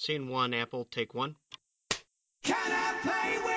Scene one, Apple, take one. Can I play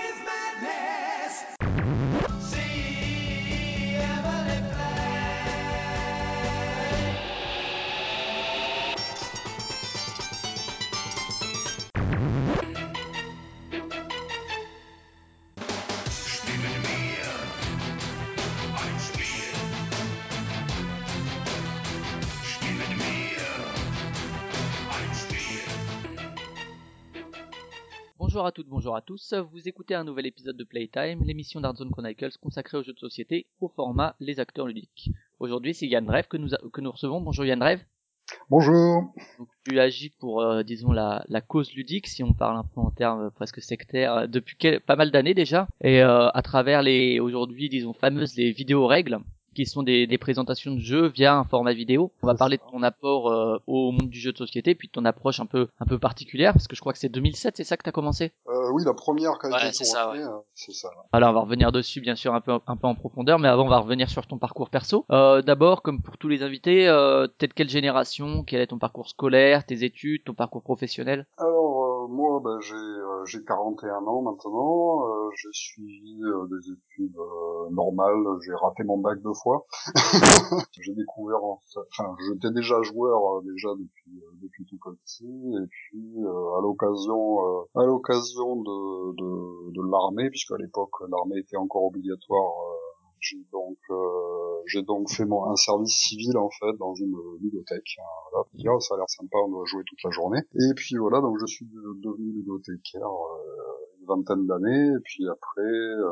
Bonjour à toutes, bonjour à tous. Vous écoutez un nouvel épisode de Playtime, l'émission d'Artzone Chronicles consacrée aux jeux de société au format Les acteurs ludiques. Aujourd'hui, c'est Yann Drev que nous, a- que nous recevons. Bonjour Yann Drev. Bonjour. Donc, tu agis pour, euh, disons, la, la cause ludique, si on parle un peu en termes presque sectaires, euh, depuis quel- pas mal d'années déjà, et euh, à travers les, aujourd'hui, disons, fameuses les vidéos règles, qui sont des, des présentations de jeux via un format vidéo. On va parler de ton apport euh, au monde du jeu de société, puis de ton approche un peu, un peu particulière, parce que je crois que c'est 2007, c'est ça que tu as commencé? Euh, oui, la première a Ouais, été c'est ça, euh, c'est ça. Alors on va revenir dessus bien sûr un peu un peu en profondeur, mais avant on va revenir sur ton parcours perso. Euh, D'abord, comme pour tous les invités, euh, t'es de quelle génération? Quel est ton parcours scolaire, tes études, ton parcours professionnel? Alors euh, moi, ben, j'ai euh, j'ai 41 ans maintenant. euh, j'ai suivi euh, des études euh, normales. J'ai raté mon bac deux fois. j'ai découvert, enfin, j'étais déjà joueur euh, déjà depuis euh, depuis tout petit. Et puis à l'occasion à l'occasion de de, de l'armée, puisqu'à l'époque l'armée était encore obligatoire. J'ai donc euh, j'ai donc fait mon, un service civil en fait dans une ludothèque. hein, voilà. Ah, ça a l'air sympa, on doit jouer toute la journée. Et puis voilà, donc je suis de- devenu ludothécaire euh, une vingtaine d'années. Et puis après, euh,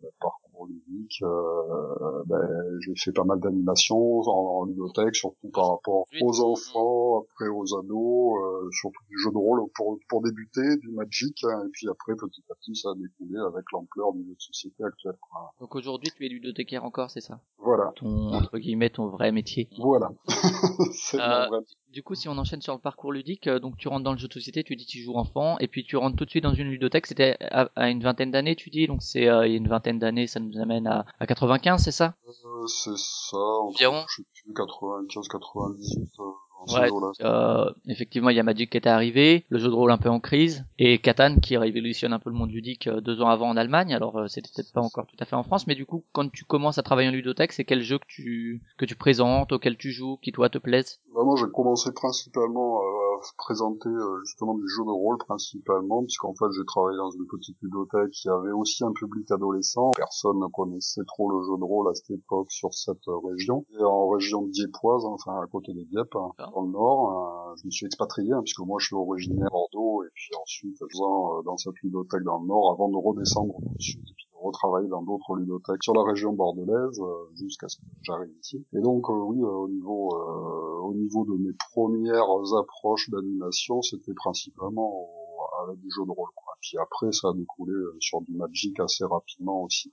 ben, parcours ludique, euh, ben, j'ai fait pas mal d'animations en, en ludothèque, surtout par rapport aux enfants, après aux ados, euh, surtout du jeu de rôle pour, pour débuter, du Magic. hein, et puis après, petit à petit, ça a découlé avec l'ampleur du jeu de société actuel. Donc aujourd'hui tu es ludothécaire encore, c'est ça? Voilà. Ton entre guillemets ton vrai métier. Voilà. c'est Euh, mon vrai Du coup, si on enchaîne sur le parcours ludique, euh, donc tu rentres dans le jeu de société, tu dis tu joues enfant, et puis tu rentres tout de suite dans une ludothèque. C'était à, à une vingtaine d'années, tu dis, donc c'est euh, il y a une vingtaine d'années, ça nous amène à, à 95, c'est ça? Euh, c'est ça, Environ. je sais plus, 95, 98, euh, Ouais, euh, effectivement, il y a Magic qui était arrivé, le jeu de rôle un peu en crise, et Catan qui révolutionne un peu le monde ludique deux ans avant en Allemagne. Alors c'était peut-être pas encore tout à fait en France, mais du coup, quand tu commences à travailler en ludothèque, c'est quel jeu que tu que tu présentes, auquel tu joues, qui toi te plaise? Bah, moi, j'ai commencé principalement à présenter euh, justement du jeu de rôle principalement, puisqu'en fait, j'ai travaillé dans une petite bibliothèque qui avait aussi un public adolescent. Personne ne connaissait trop le jeu de rôle à cette époque sur cette euh, région. Et en région diepoise, enfin à côté des Dieppe, hein, D'accord. dans le nord, euh, je me suis expatrié, hein, puisque moi, je suis originaire de Bordeaux, et puis ensuite, faisant dans cette bibliothèque dans le nord, avant de redescendre dans le sud, et puis de retravailler dans d'autres ludothèques sur la région bordelaise, euh, jusqu'à ce que j'arrive ici. Et donc, euh, oui, euh, au niveau au niveau de mes premières approches d'animation, c'était principalement avec du jeu de rôle. Quoi. Puis après, ça a découlé sur du Magic assez rapidement aussi.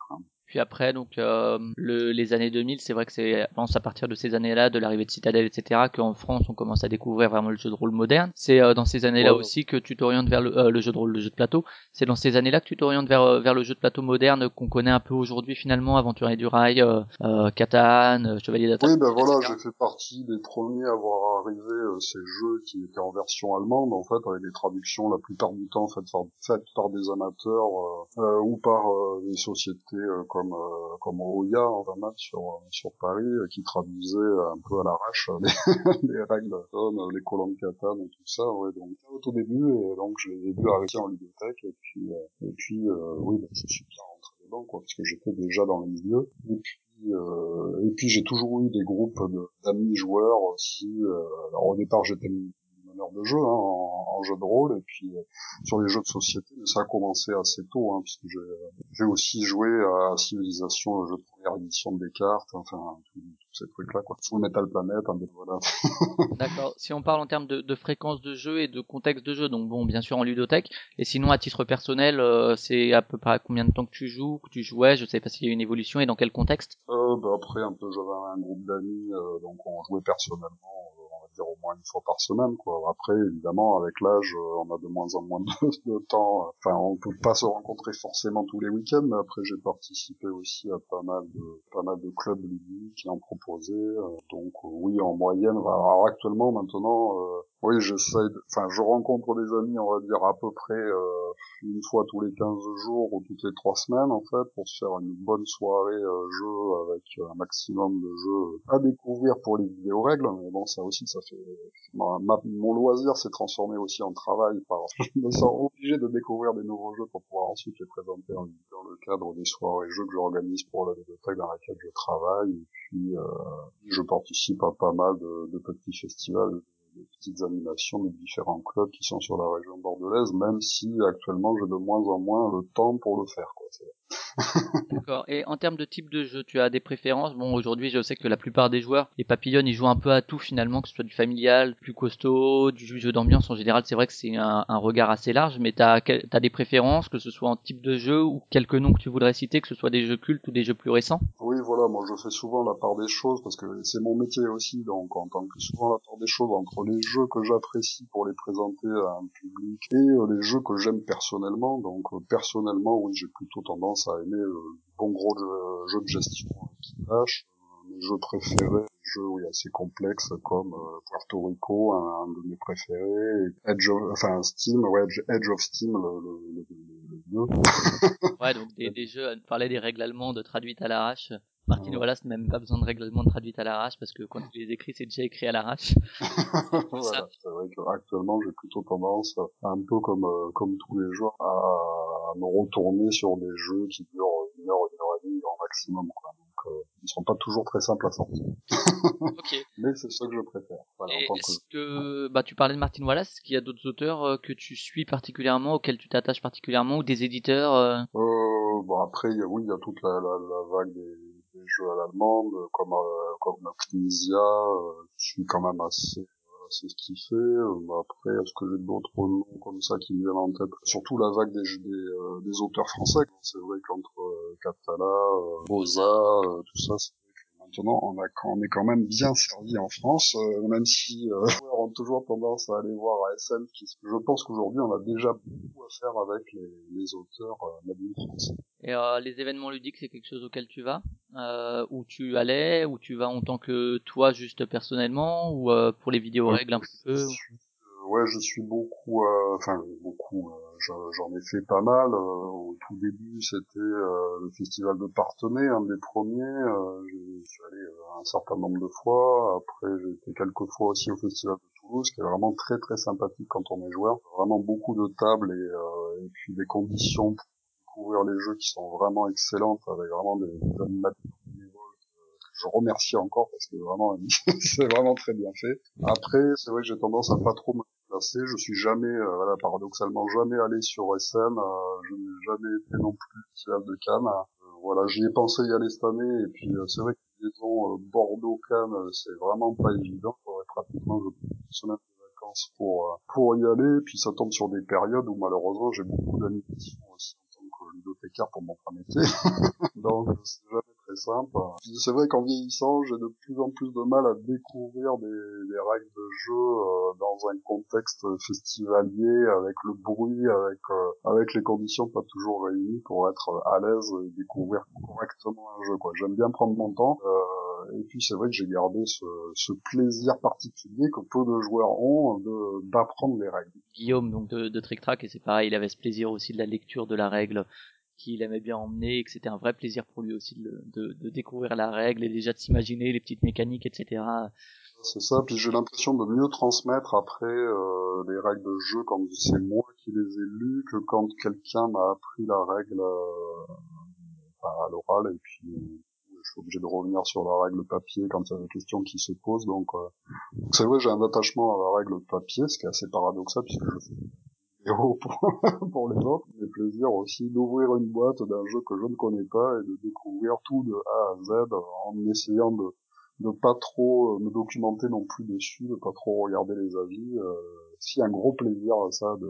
Puis après, donc euh, le, les années 2000, c'est vrai que c'est, je pense à partir de ces années-là, de l'arrivée de Citadel, etc., qu'en France on commence à découvrir vraiment le jeu de rôle moderne. C'est euh, dans ces années-là Ouais. aussi que tu t'orientes vers le, euh, le jeu de rôle, le jeu de plateau. C'est dans ces années-là que tu t'orientes vers euh, vers le jeu de plateau moderne qu'on connaît un peu aujourd'hui finalement, Aventurier du Rail, euh, euh, Catan, Chevalier d'Attaque. Oui, ben voilà, j'ai fait partie des premiers à voir arriver euh, ces jeux qui étaient en version allemande, en fait, avec des traductions la plupart du temps faites par, faites par des amateurs ou par euh, des sociétés euh, comme euh, comme en fait, sur euh, sur Paris, euh, qui traduisaient un peu à l'arrache euh, les, les règles euh, les colonnes Catan et tout ça. Ouais, donc au tout début, et donc je les ai vus arriver en bibliothèque, et puis euh, et puis euh, oui, ben, je suis bien rentré dedans, quoi, parce que j'étais déjà dans le milieu. Et puis euh, et puis j'ai toujours eu des groupes d'amis joueurs aussi. euh, alors au départ j'étais de jeu hein, en, en jeu de rôle et puis euh, sur les jeux de société ça a commencé assez tôt hein, puisque j'ai j'ai aussi joué à Civilisation, le jeu de première édition de Descartes, enfin tous ces trucs là quoi. Full Metal Planet, hein, voilà. D'accord. Si on parle en termes de, de fréquence de jeu et de contexte de jeu, donc bon, bien sûr en ludothèque, et sinon à titre personnel, euh, c'est à peu près à combien de temps que tu joues, que tu jouais, je sais pas s'il y a eu une évolution et dans quel contexte? Euh, bah après un peu j'avais un groupe d'amis euh, donc on jouait personnellement euh, dire au moins une fois par semaine quoi. Après évidemment avec l'âge euh, on a de moins en moins de, temps. Enfin on peut pas se rencontrer forcément tous les week-ends mais après j'ai participé aussi à pas mal de pas mal de clubs ludiques qui en proposaient euh, donc euh, oui en moyenne alors actuellement maintenant Oui, j'essaie, de... enfin, je rencontre des amis, on va dire à peu près euh, une fois tous les 15 jours ou toutes les trois semaines en fait, pour se faire une bonne soirée euh, jeu avec un maximum de jeux à découvrir pour les vidéos règles. Mais bon, ça aussi, ça fait ma- ma- mon loisir s'est transformé aussi en travail. Par... me sens obligé de découvrir des nouveaux jeux pour pouvoir ensuite les présenter en- dans le cadre des soirées jeux que j'organise pour la bibliothèque dans laquelle je travaille. Et puis, euh, je participe à pas mal de, de petits festivals de petites animations de différents clubs qui sont sur la région bordelaise, même si actuellement j'ai de moins en moins le temps pour le faire. Quoi. D'accord. Et en termes de type de jeu, tu as des préférences? Bon, aujourd'hui, je sais que la plupart des joueurs, les papillons, ils jouent un peu à tout finalement, que ce soit du familial, plus costaud, du jeu d'ambiance. En général, c'est vrai que c'est un, regard assez large, mais t'as as des préférences, que ce soit en type de jeu ou quelques noms que tu voudrais citer, que ce soit des jeux cultes ou des jeux plus récents? Oui, voilà, moi je fais souvent la part des choses parce que c'est mon métier aussi, donc en tant que souvent la part des choses entre les jeux que j'apprécie pour les présenter à un public et euh, les jeux que j'aime personnellement. Donc euh, personnellement, oui, j'ai plutôt tendance aimer euh, le bon gros jeu, jeu de gestion euh, qui lâche. Mes jeux préférés, des jeux oui, assez complexes comme euh, Puerto Rico, un, un de mes préférés, Edge of, enfin Steam, ouais, Edge, Edge of Steam, le, le, le, le-. Ouais, donc des, des jeux, on parlait des règles allemandes traduites à l'arrache. Martin. Wallace n'a même pas besoin de règles allemandes traduites à l'arrache parce que quand il les écrit, c'est déjà écrit à l'arrache. voilà, c'est vrai qu'actuellement j'ai plutôt tendance, un peu comme euh, comme tous les jours, à me retourner sur des jeux qui durent une heure, une heure et demie en maximum. Quoi. Euh, ils sont pas toujours très simples à sortir, Ok. mais c'est ce que je préfère. Voilà, Et en tant que est-ce que, bah, tu parlais de Martin Wallace, est-ce qu'il y a d'autres auteurs euh, que tu suis particulièrement, auxquels tu t'attaches particulièrement, ou des éditeurs euh, Euh, bon après, il y a, oui, il y a toute la, la, la vague des, des jeux à l'allemande, comme euh, comme Knizia, euh, je suis quand même assez assez kiffé. Euh, bah, après, est-ce que j'ai d'autres noms comme ça qui me viennent en tête? Surtout la vague des des, euh, des auteurs français. C'est vrai qu'entre euh, Catala, Boza, tout ça, c'est maintenant on, a, on est quand même bien servi en France, euh, même si euh, joueurs ont toujours tendance à aller voir à SM. Qui, je pense qu'aujourd'hui on a déjà beaucoup à faire avec les, les auteurs euh, nabiles français. Et euh, les événements ludiques, c'est quelque chose auquel tu vas euh, Où tu allais Où tu vas en tant que toi, juste personnellement Ou euh, pour les vidéos règles un petit peu ouais, je suis beaucoup, euh, enfin beaucoup, euh, j'en ai fait pas mal. euh, au tout début, c'était euh, le festival de Partenay, un des premiers. je suis allé un certain nombre de fois. Après, j'ai été quelques fois aussi au festival de Toulouse, qui est vraiment très très sympathique quand on est joueur. Vraiment beaucoup de tables et, et puis des conditions pour découvrir les jeux qui sont vraiment excellentes, avec vraiment des, des animateurs je remercie encore parce que vraiment c'est vraiment très bien fait. Après, c'est vrai que j'ai tendance à pas trop Je suis jamais, euh, voilà, paradoxalement, jamais allé sur SM. euh, je n'ai jamais été non plus Festival de Cannes. Euh, voilà, j'y ai pensé y aller cette année. Et puis, c'est vrai que disons Bordeaux-Cannes, euh, c'est vraiment pas évident. Il faudrait pratiquement une semaine de vacances pour pour y aller. Et puis, ça tombe sur des périodes où malheureusement j'ai beaucoup d'animation aussi en tant que ludothécaire pour mon métier. Donc, c'est jamais C'est vrai qu'en vieillissant, j'ai de plus en plus de mal à découvrir des, règles de jeu euh, dans un contexte festivalier, avec le bruit, avec euh, avec les conditions pas toujours réunies pour être à l'aise et découvrir correctement un jeu. J'aime bien prendre mon temps. euh, et puis c'est vrai que j'ai gardé ce, plaisir particulier que peu de joueurs ont d'apprendre les règles. Guillaume donc de, de Trick Track et c'est pareil, il avait ce plaisir aussi de la lecture de la règle qu'il aimait bien emmener et que c'était un vrai plaisir pour lui aussi de, découvrir la règle et déjà de s'imaginer les petites mécaniques etc. C'est ça, puis j'ai l'impression de mieux transmettre après euh, les règles de jeu quand c'est moi qui les ai lues que quand quelqu'un m'a appris la règle euh, à l'oral et puis euh, je suis obligé de revenir sur la règle papier quand il y a des questions qui se posent. Donc euh, c'est vrai, j'ai un attachement à la règle papier, ce qui est assez paradoxal puisque je fais vidéos pour, les autres, mais plaisir aussi d'ouvrir une boîte d'un jeu que je ne connais pas et de découvrir tout de A à Z en essayant de de pas trop euh, me documenter non plus dessus, de pas trop regarder les avis. Euh, si un gros plaisir à ça de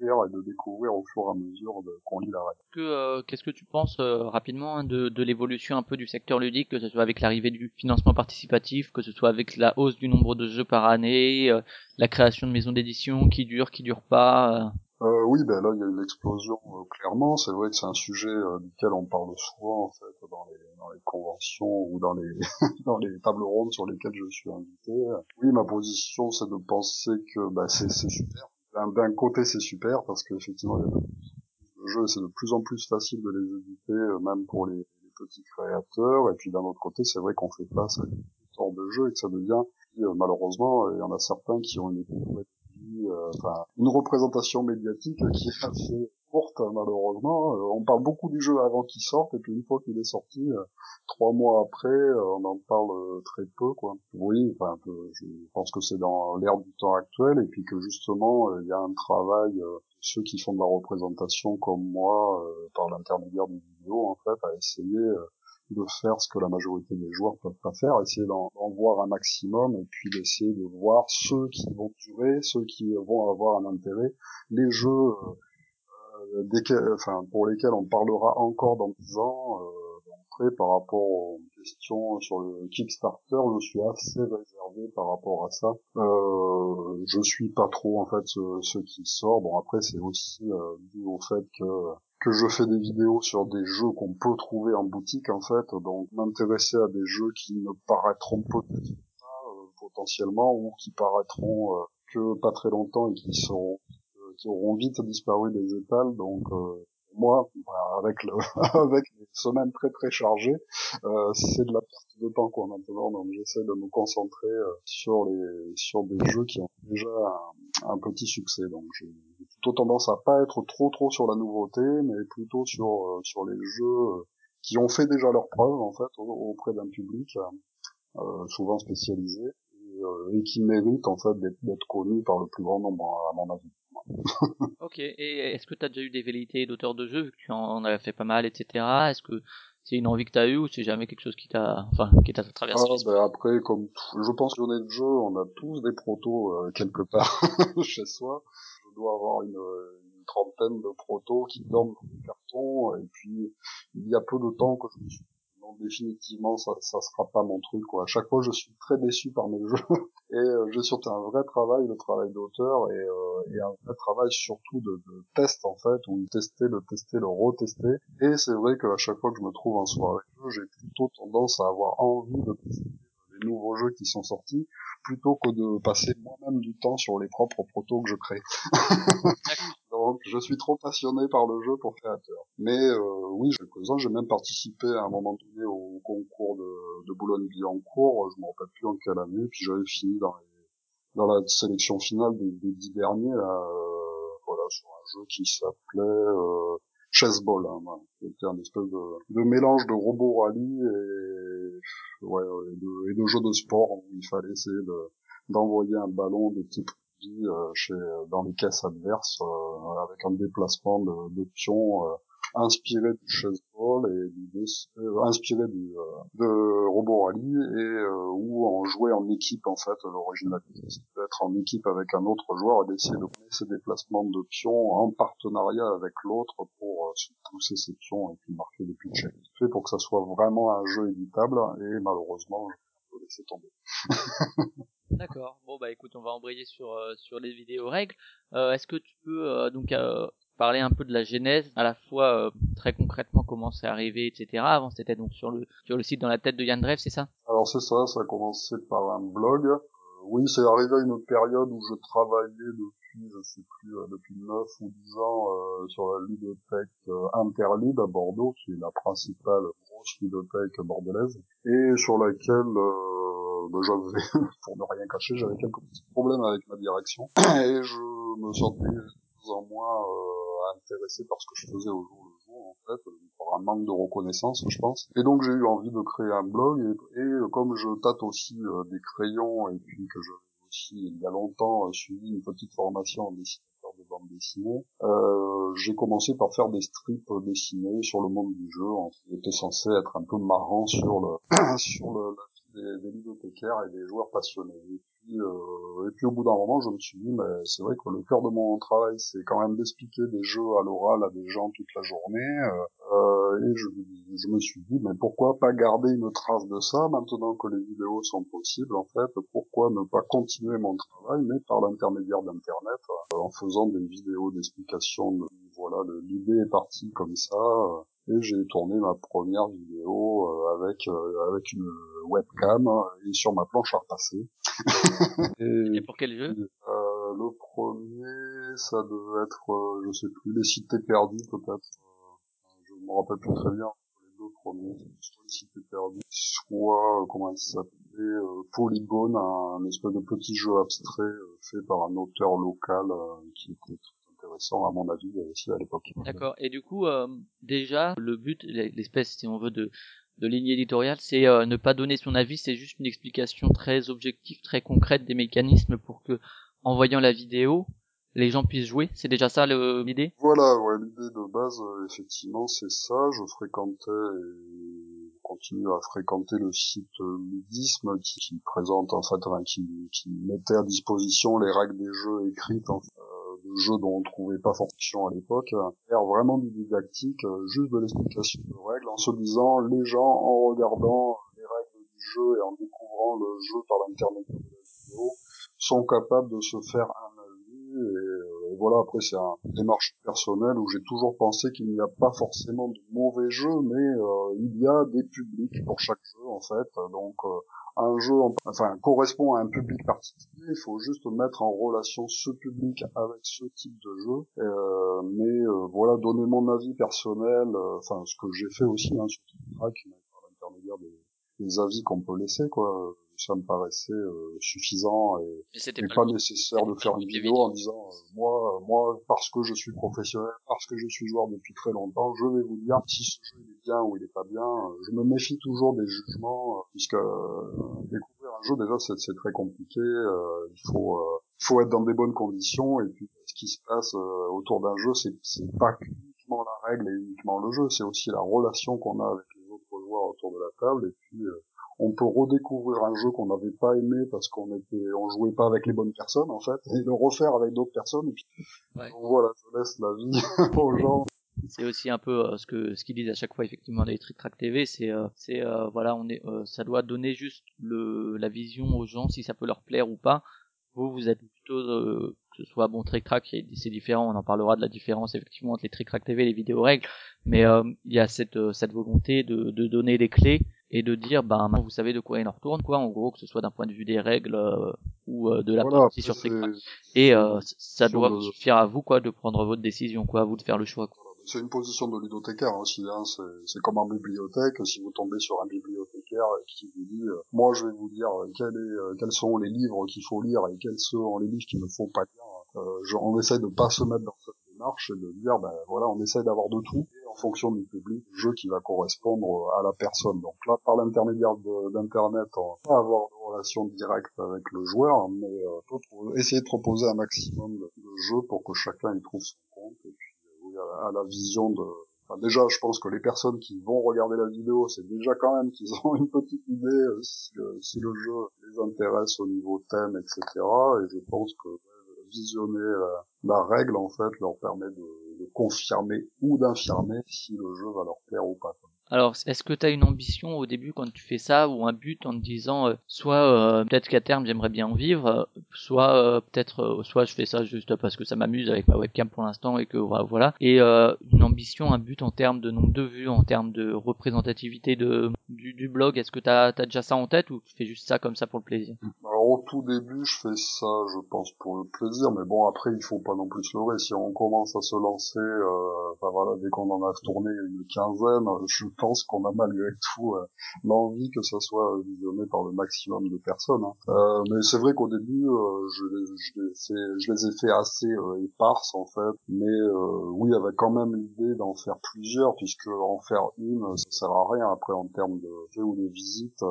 et de découvrir au fur et à mesure qu'on lit la règle. Que, euh, Qu'est-ce que tu penses euh, rapidement hein, de, de l'évolution un peu du secteur ludique, que ce soit avec l'arrivée du financement participatif, que ce soit avec la hausse du nombre de jeux par année, euh, la création de maisons d'édition qui durent, qui durent pas. euh? Euh, oui, ben là il y a une explosion euh, clairement. C'est vrai que c'est un sujet euh, duquel on parle souvent en fait dans les, dans les conventions ou dans les dans les tables rondes sur lesquelles je suis invité. Oui, ma position, c'est de penser que c'est c'est super. D'un- D'un côté, c'est super parce qu'effectivement, plus de jeux, et c'est de plus en plus facile de les éditer, euh, même pour les, petits créateurs. Et puis d'un autre côté, c'est vrai qu'on fait face à toutes sortes de jeux et que ça devient, euh, malheureusement, il y en a certains qui ont une euh, une représentation médiatique qui est assez courte malheureusement. Euh, on parle beaucoup du jeu avant qu'il sorte et puis une fois qu'il est sorti, euh, trois mois après, euh, on en parle très peu quoi. Oui, enfin, je pense que c'est dans l'ère du temps actuel et puis que justement il y a un travail ceux qui font de la représentation comme moi par l'intermédiaire des vidéos en fait à essayer de faire ce que la majorité des joueurs peuvent pas faire, essayer d'en voir un maximum et puis d'essayer de voir ceux qui vont durer, ceux qui vont avoir un intérêt, les jeux desquels- enfin, pour lesquels on parlera encore dans 10 ans. Euh, après, par rapport aux questions sur le Kickstarter, je suis assez réservé par rapport à ça. Euh, je suis pas trop en fait ce, ce qui sort. Bon après c'est aussi euh, dû au fait que que je fais des vidéos sur des jeux qu'on peut trouver en boutique en fait, donc m'intéresser à des jeux qui ne paraîtront peut-être pas euh, potentiellement ou qui paraîtront euh, que pas très longtemps et qui seront euh, qui auront vite disparu des étals. Donc euh, moi, avec le avec les semaines très très chargées, euh, c'est de la perte de temps quoi maintenant. Donc j'essaie de me concentrer euh, sur les sur des jeux qui ont déjà un, petit succès. Donc j'ai plutôt tendance à pas être trop trop sur la nouveauté, mais plutôt sur euh, sur les jeux euh, qui ont fait déjà leur preuve en fait au- auprès d'un public souvent spécialisé et, et qui méritent en fait d'être connus par le plus grand nombre à mon avis. Ok, et est-ce que tu as déjà eu des velléités d'auteur de jeu, vu que tu en as fait pas mal, etc. Est-ce que c'est une envie que tu as eue ou c'est jamais quelque chose qui t'a enfin, qui t'a traversé Ah, ben après, comme je pense qu'on est de jeu, on a tous des protos euh, quelque part chez soi. Je dois avoir une, une trentaine de protos qui dorment dans des cartons, et puis il y a peu de temps que je me suis définitivement ça ça sera pas mon truc quoi. À chaque fois je suis très déçu par mes jeux et euh, j'ai surtout un vrai travail, le travail d'auteur et, euh, et un vrai travail surtout de, de test en fait où tester, le tester, le retester et c'est vrai qu'à chaque fois que je me trouve en soirée jeu, j'ai plutôt tendance à avoir envie de tester les nouveaux jeux qui sont sortis plutôt que de passer moi-même du temps sur les propres protos que je crée. Je suis trop passionné par le jeu pour créateur. Mais euh, oui, j'ai quelques-uns, j'ai même participé à un moment donné au concours de, de Boulogne-Billancourt, je me rappelle plus en quelle année, puis j'avais fini dans, les- dans la sélection finale des, des dix derniers, là, euh, voilà, sur un jeu qui s'appelait euh, Chessball, hein, voilà. C'était un espèce de, de mélange de robot rallye et, ouais, et, de, et de jeux de sport où il fallait essayer de, d'envoyer un ballon de type rugby, euh, chez, dans les caisses adverses euh, avec un déplacement de, de pions euh, inspiré du chessball et c'est- euh, inspiré du euh, de Robot Rally et euh, où on jouait en équipe en fait l'originalité c'était d'être en équipe avec un autre joueur et d'essayer de mener ces déplacements de pions en partenariat avec l'autre pour se pousser ces pions et puis marquer des pitchs fait pour que ça soit vraiment un jeu éditable et malheureusement je vais laisser tomber D'accord. Bon bah écoute, on va embrayer sur euh, sur les vidéos règles. Euh, Est-ce que tu peux euh, donc euh, parler un peu de la genèse, à la fois euh, très concrètement comment c'est arrivé, etc. Avant c'était donc sur le sur le site dans la tête de Yann Drev, c'est ça? Alors c'est ça, ça a commencé par un blog. Euh, oui, c'est arrivé à une période où je travaillais depuis, je sais plus, depuis 9 ou 10 ans sur la ludothèque Interlib à Bordeaux, qui est la principale grosse ludothèque bordelaise, et sur laquelle j'avais, pour ne rien cacher, j'avais quelques petits problèmes avec ma direction, et je me sentais de plus en moins euh, intéressé par ce que je faisais au jour le jour, en fait, par un manque de reconnaissance, je pense. Et donc j'ai eu envie de créer un blog, et, et euh, comme je tâte aussi euh, des crayons, et puis que je aussi, il y a longtemps, euh, suivi une petite formation en dessinateur de bande dessinée, euh, j'ai commencé par faire des strips euh, dessinés sur le monde du jeu, était censé être un peu marrant sur le sur le, des, des bibliothécaires et des joueurs passionnés. Et puis, euh, et puis au bout d'un moment, je me suis dit, mais c'est vrai que le cœur de mon travail, c'est quand même d'expliquer des jeux à l'oral à des gens toute la journée. euh, euh, et je, me suis dit, mais pourquoi pas garder une trace de ça maintenant que les vidéos sont possibles en fait? Pourquoi ne pas continuer mon travail, mais par l'intermédiaire d'Internet, euh, en faisant des vidéos d'explication. de- Voilà, l'idée est partie comme ça. Euh, et j'ai tourné ma première vidéo euh, avec euh, avec une webcam et sur ma planche à repasser. Et pour quel jeu? Euh, le premier, ça devait être, euh, je sais plus, les cités perdues peut-être. Euh, je me rappelle plus très bien. Les deux premiers, soit les cités perdues, soit euh, comment il s'appelait, euh, Polygone, un, un espèce de petit jeu abstrait euh, fait par un auteur local euh, qui était intéressant à mon avis aussi à l'époque. D'accord. Et du coup, euh, déjà, le but, l'espèce, si on veut, de, de ligne éditoriale, c'est euh, ne pas donner son avis, c'est juste une explication très objective, très concrète des mécanismes pour que, en voyant la vidéo, les gens puissent jouer. C'est déjà ça le- l'idée? Voilà, ouais, l'idée de base, euh, effectivement, c'est ça. Je fréquentais et je continue à fréquenter le site euh, Ludisme qui, qui présente, en fait, enfin, qui, qui mettait à disposition les règles des jeux écrites, en fait, euh, de jeux dont on trouvait pas fonction à l'époque. Faire vraiment du didactique, euh, juste de l'explication de règles, en se disant, les gens, en regardant les règles du jeu et en découvrant le jeu par l'intermédiaire de la vidéo, sont capables de se faire un avis et euh, voilà après c'est un- une démarche personnelle où j'ai toujours pensé qu'il n'y a pas forcément de mauvais jeux mais euh, il y a des publics pour chaque jeu en fait donc un jeu en- enfin correspond à un public particulier il faut juste mettre en relation ce public avec ce type de jeu. Euh, mais euh, voilà donner mon avis personnel euh, enfin ce que j'ai fait aussi hein, sur TikTok par l'intermédiaire des, des avis qu'on peut laisser quoi ça me paraissait euh, suffisant et n'est pas le- nécessaire de faire une vidéo en disant euh, moi moi parce que je suis professionnel parce que je suis joueur depuis très longtemps je vais vous dire si ce jeu il est bien ou il est pas bien. Euh, je me méfie toujours des jugements puisque euh, découvrir un jeu déjà c'est c'est très compliqué euh, il faut euh, faut être dans des bonnes conditions et puis ce qui se passe euh, autour d'un jeu c'est c'est pas uniquement la règle et uniquement le jeu c'est aussi la relation qu'on a avec les autres joueurs autour de la table et puis euh, on peut redécouvrir un jeu qu'on n'avait pas aimé parce qu'on était, on jouait pas avec les bonnes personnes en fait, et le refaire avec d'autres personnes. Et puis, Ouais. donc voilà, je laisse la vie aux gens. C'est aussi un peu euh, ce que ce qu'ils disent à chaque fois effectivement dans les Trick Track TV, c'est euh, c'est euh, voilà, on est euh, ça doit donner juste le la vision aux gens si ça peut leur plaire ou pas. Vous vous êtes plutôt euh, que ce soit bon Trick Track, c'est différent, on en parlera de la différence effectivement entre les Trick Track TV et les vidéos règles, mais euh, il y a cette cette volonté de de donner des clés et de dire ben maintenant vous savez de quoi il en retourne quoi en gros que ce soit d'un point de vue des règles euh, ou euh, de la Voilà, partie sur c'est- et euh, ça doit vous suffire à vous quoi de prendre votre décision quoi à vous de faire le choix quoi. C'est une position de ludothécaire aussi, hein. c'est, c'est comme en bibliothèque, si vous tombez sur un bibliothécaire qui vous dit, euh, moi je vais vous dire euh, quel est, euh, quels sont les livres qu'il faut lire et quels sont les livres qu'il ne faut pas lire, euh, je- on essaie de pas se mettre dans cette démarche et de dire, ben voilà, on essaie d'avoir de tout, fonction du public, jeu qui va correspondre à la personne. Donc là, par l'intermédiaire d'internet, on va pas avoir de relation directe avec le joueur, mais euh, essayer de proposer un maximum de, jeux pour que chacun y trouve son compte, et puis oui, à, la- vision de... Enfin, déjà, je pense que les personnes qui vont regarder la vidéo, c'est déjà quand même qu'ils ont une petite idée euh, si, le- jeu les intéresse au niveau thème, etc. Et je pense que visionner euh, la règle, en fait, leur permet de confirmer ou d'infirmer si le jeu va leur plaire ou pas. Alors, est-ce que tu as une ambition au début quand tu fais ça ou un but en te disant euh, soit euh, peut-être qu'à terme j'aimerais bien en vivre, euh, soit peut-être soit je fais ça juste parce que ça m'amuse avec ma webcam pour l'instant et que voilà, et une ambition, un but en termes de nombre de vues, en termes de représentativité de du, du blog, est-ce que tu as, déjà ça en tête ou tu fais juste ça comme ça pour le plaisir Alors au tout début, je fais ça, je pense, pour le plaisir, mais bon, après, il faut pas non plus se leurrer. Si on commence à se lancer, euh, voilà, dès qu'on en a tourné une quinzaine, euh, je pense qu'on a malgré tout euh, l'envie que ça soit euh, visionné par le maximum de personnes. hein. Euh, mais c'est vrai qu'au début, euh, je, les, je, les je les ai fait assez euh, éparses en fait, mais euh, oui, avec quand même l'idée d'en faire plusieurs, puisque en faire une, euh, ça sert à rien après en termes de ou de visites.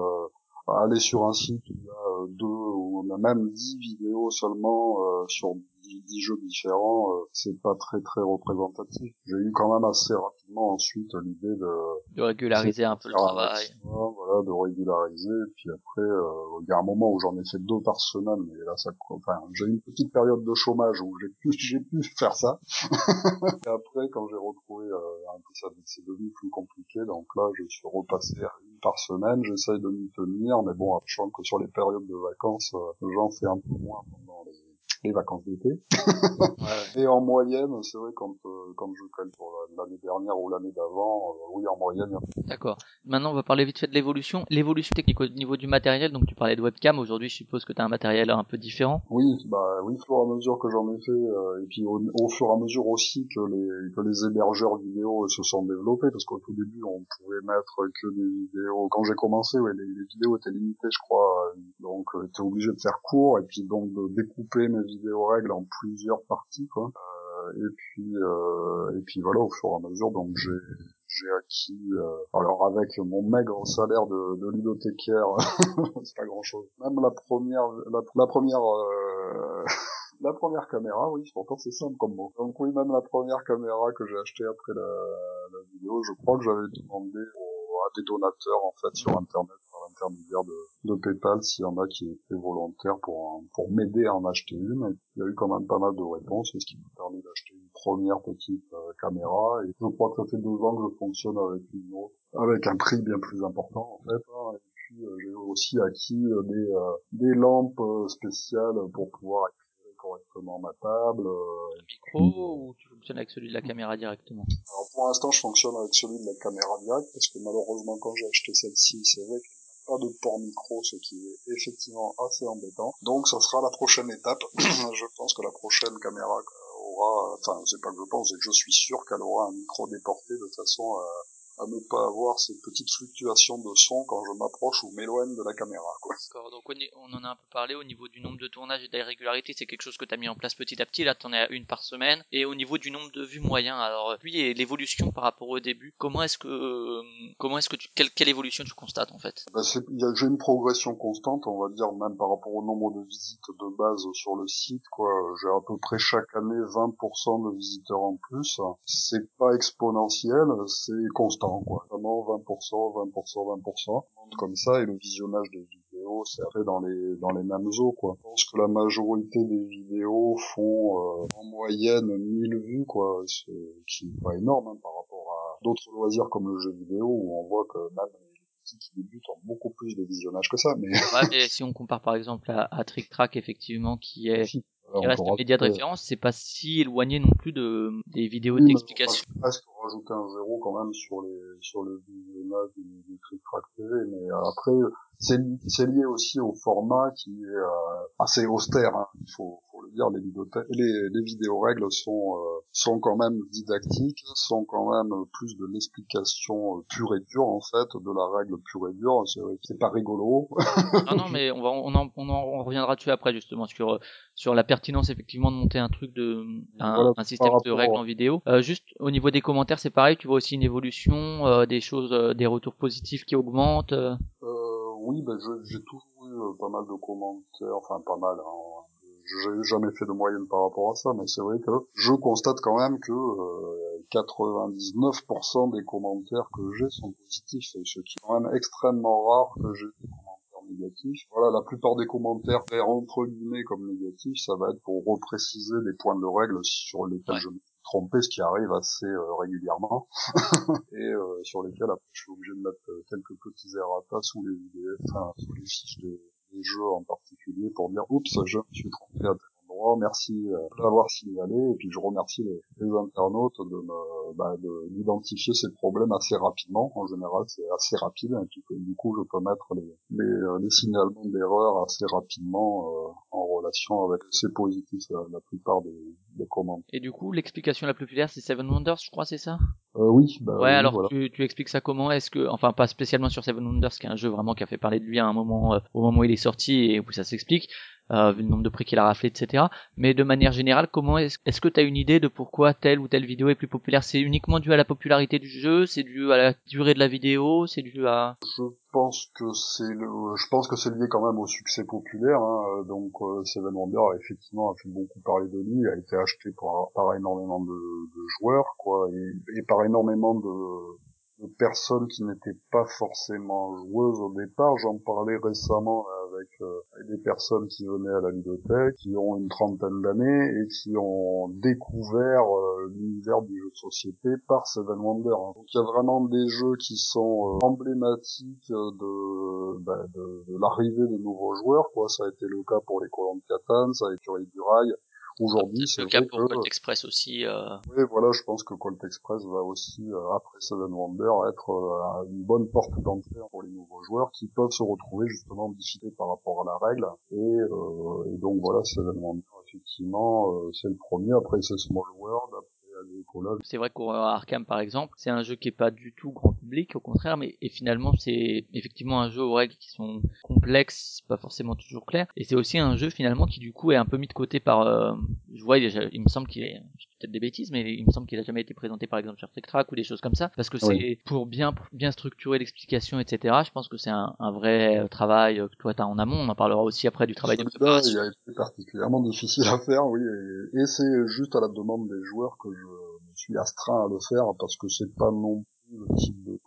Euh, aller sur un site où il y a euh, deux ou même dix vidéos seulement euh, sur dix, jeux différents, euh, c'est pas très très représentatif. J'ai eu quand même assez rapidement ensuite l'idée de De régulariser un peu le travail. voilà, de régulariser. Et puis après, euh, il y a un moment où j'en ai fait deux par semaine, mais là ça, enfin, j'ai eu une petite période de chômage où j'ai pu, j'ai pu faire ça. et après, quand j'ai retrouvé euh, un peu ça, c'est devenu plus compliqué. Donc là, je suis repassé à par semaine. J'essaye de m'y tenir, mais bon, sachant que sur les périodes de vacances, euh, j'en fais un peu moins pendant les, les vacances d'été. Ouais. Et en moyenne, c'est vrai quand euh, comme je calcule pour la- l'année dernière ou l'année d'avant, euh, oui, en moyenne, D'accord. Maintenant, on va parler vite fait de l'évolution. L'évolution technique au niveau du matériel. Donc, tu parlais de webcam. Aujourd'hui, je suppose que tu as un matériel un peu différent. Oui, bah oui, au fur et à mesure que j'en ai fait, euh, et puis au, au fur et à mesure aussi que les que les hébergeurs vidéo se sont développés, parce qu'au tout début on pouvait mettre que des vidéos. Quand j'ai commencé, ouais, les, les vidéos étaient limitées, je crois, donc j'étais obligé de faire court et puis donc de découper mes vidéos règles en plusieurs parties, quoi. Euh, et puis euh, et puis voilà, au fur et à mesure, donc j'ai j'ai acquis, euh, alors avec mon maigre salaire de, de c'est pas grand chose. Même la première, la, la première, euh, la première caméra, oui, pourtant c'est simple comme mot. Donc oui, même la première caméra que j'ai achetée après la, la vidéo, je crois que j'avais demandé au- à des donateurs en fait sur internet l'intermédiaire de, de PayPal s'il y en a qui étaient volontaires pour pour m'aider à en acheter une. Et il y a eu quand même pas mal de réponses, ce qui m'a permis d'acheter une première petite euh, caméra. Et je crois que ça fait deux ans que je fonctionne avec une autre, avec un prix bien plus important en fait. hein. Et puis euh, j'ai aussi acquis euh, des euh, des lampes spéciales pour pouvoir correctement ma table. euh, Micro ou tu fonctionnes avec celui de la caméra directement? Alors pour l'instant, je fonctionne avec celui de la caméra directe parce que malheureusement, quand j'ai acheté celle-ci, c'est vrai n'a pas de port micro, ce qui est effectivement assez embêtant. Donc, ça sera la prochaine étape. je pense que la prochaine caméra aura, enfin, c'est pas que je pense, c'est que je suis sûr qu'elle aura un micro déporté de façon à, ne pas avoir ces petites fluctuations de son quand je m'approche ou m'éloigne de la caméra, quoi. D'accord, donc on, est- on en a un peu parlé au niveau du nombre de tournages et de la régularité, c'est quelque chose que tu as mis en place petit à petit, là tu en es à une par semaine, et au niveau du nombre de vues moyen, alors puis et l'évolution par rapport au début, comment est-ce que euh, comment est-ce que tu quelle, quelle évolution tu constates en fait? Ben, j'ai une progression constante, on va dire, même par rapport au nombre de visites de base sur le site, quoi. J'ai à peu près chaque année 20% de visiteurs en plus. C'est pas exponentiel, c'est constant, quoi. Vraiment 20%, 20%, 20%. Comme ça, et le visionnage des vidéos, c'est après dans les, dans les mêmes eaux, quoi. Je pense que la majorité des vidéos font, euh, en moyenne 1000 vues, quoi. C'est, qui est pas énorme, hein, par rapport à d'autres loisirs comme le jeu vidéo, où on voit que même les qui débutent ont beaucoup plus de visionnage que ça, mais Ouais, mais si on compare par exemple à, à Trick Track effectivement qui est on reste le média de référence, c'est pas si éloigné non plus de des vidéos Oui, d'explication. presque rajouter un zéro quand même sur les sur le visionnage du, du Trick Track TV, mais euh, après c'est lié aussi au format qui est euh, assez austère. Hein. Il faut, faut le dire, les les, les vidéos règles sont euh, sont quand même didactiques, sont quand même plus de l'explication euh, pure et dure en fait, de la règle pure et dure. C'est pas rigolo. Non, non, mais on va, on en, on en on reviendra dessus après justement sur euh, sur la pertinence effectivement de monter un truc de un, Voilà, un système de règles en vidéo. Euh, juste au niveau des commentaires, c'est pareil. Tu vois aussi une évolution, euh, des choses, euh, des retours positifs qui augmentent. euh? Euh, oui, ben j'ai toujours eu euh, pas mal de commentaires, enfin pas mal. Hein. J'ai jamais fait de moyenne par rapport à ça, mais c'est vrai que je constate quand même que euh, 99% des commentaires que j'ai sont positifs, ce qui est quand même extrêmement rare que j'ai des commentaires négatifs. Voilà, la plupart des commentaires faits entre guillemets comme négatifs, ça va être pour repréciser des points de règle sur lesquels Ouais. je me suis trompé, ce qui arrive assez euh, régulièrement et euh, sur lesquels après je suis obligé de mettre euh, quelques petits errata sous les vidéos, enfin sous les fiches des, des jeux en particulier pour dire oups je me suis trompé à tel endroit, merci euh, de l'avoir signalé et puis je remercie les, internautes de me bah, de- d'identifier ces problèmes assez rapidement. En général c'est assez rapide et puis du coup je peux mettre les, les, euh, signalements d'erreurs assez rapidement euh, en relation avec ces positifs la, plupart des, des commandes. Et du coup, l'explication la plus populaire, c'est Seven Wonders, je crois, c'est ça? Euh, oui, bah, Ouais, oui, alors voilà. tu, tu expliques ça comment? Est-ce que, enfin, pas spécialement sur Seven Wonders, qui est un jeu vraiment qui a fait parler de lui à un moment, euh, au moment où il est sorti et où ça s'explique, euh, vu le nombre de prix qu'il a raflé, etc. Mais de manière générale, comment est-ce est-ce que tu as une idée de pourquoi telle ou telle vidéo est plus populaire? C'est uniquement dû à la popularité du jeu? C'est dû à la durée de la vidéo? C'est dû à... Je pense que c'est le, je pense que c'est lié quand même au succès populaire. Hein. Donc euh, Seven Wonders effectivement a fait beaucoup parler de lui, a été acheté par, par énormément de, de joueurs, quoi, et, et par énormément de, de personnes qui n'étaient pas forcément joueuses au départ. J'en parlais récemment avec, euh, des personnes qui venaient à la bibliothèque, qui ont une trentaine d'années et qui ont découvert euh, l'univers du jeu de société par Seven Wonders. hein. Donc il y a vraiment des jeux qui sont euh, emblématiques de, bah, de, de l'arrivée de nouveaux joueurs. Quoi. Ça a été le cas pour les colons de Catane, ça a été du Rail, Aujourd'hui, C'est le cas pour que Colt Express aussi. euh, oui, voilà, je pense que Colt Express va aussi, euh, après Seven Wonder, être euh, une bonne porte d'entrée pour les nouveaux joueurs qui peuvent se retrouver justement difficiles par rapport à la règle. Et, euh, et donc voilà, Seven Wonder, effectivement, c'est le premier. Après, c'est Small World. C'est vrai qu'au Arkham par exemple, c'est un jeu qui est pas du tout grand public, au contraire, mais et finalement c'est effectivement un jeu aux règles qui sont complexes, pas forcément toujours claires, et c'est aussi un jeu finalement qui du coup est un peu mis de côté par, euh, je vois, déjà, il me semble qu'il est, je dis peut-être des bêtises, mais il me semble qu'il a jamais été présenté par exemple sur Track ou des choses comme ça, parce que c'est Oui. pour bien bien structurer l'explication, etc. Je pense que c'est un, un vrai euh, travail euh, que toi t'as en amont. On en parlera aussi après du travail de préparation. il a été particulièrement difficile à faire, oui, et, et c'est juste à la demande des joueurs que je suis astreint à le faire parce que c'est pas non plus le type de je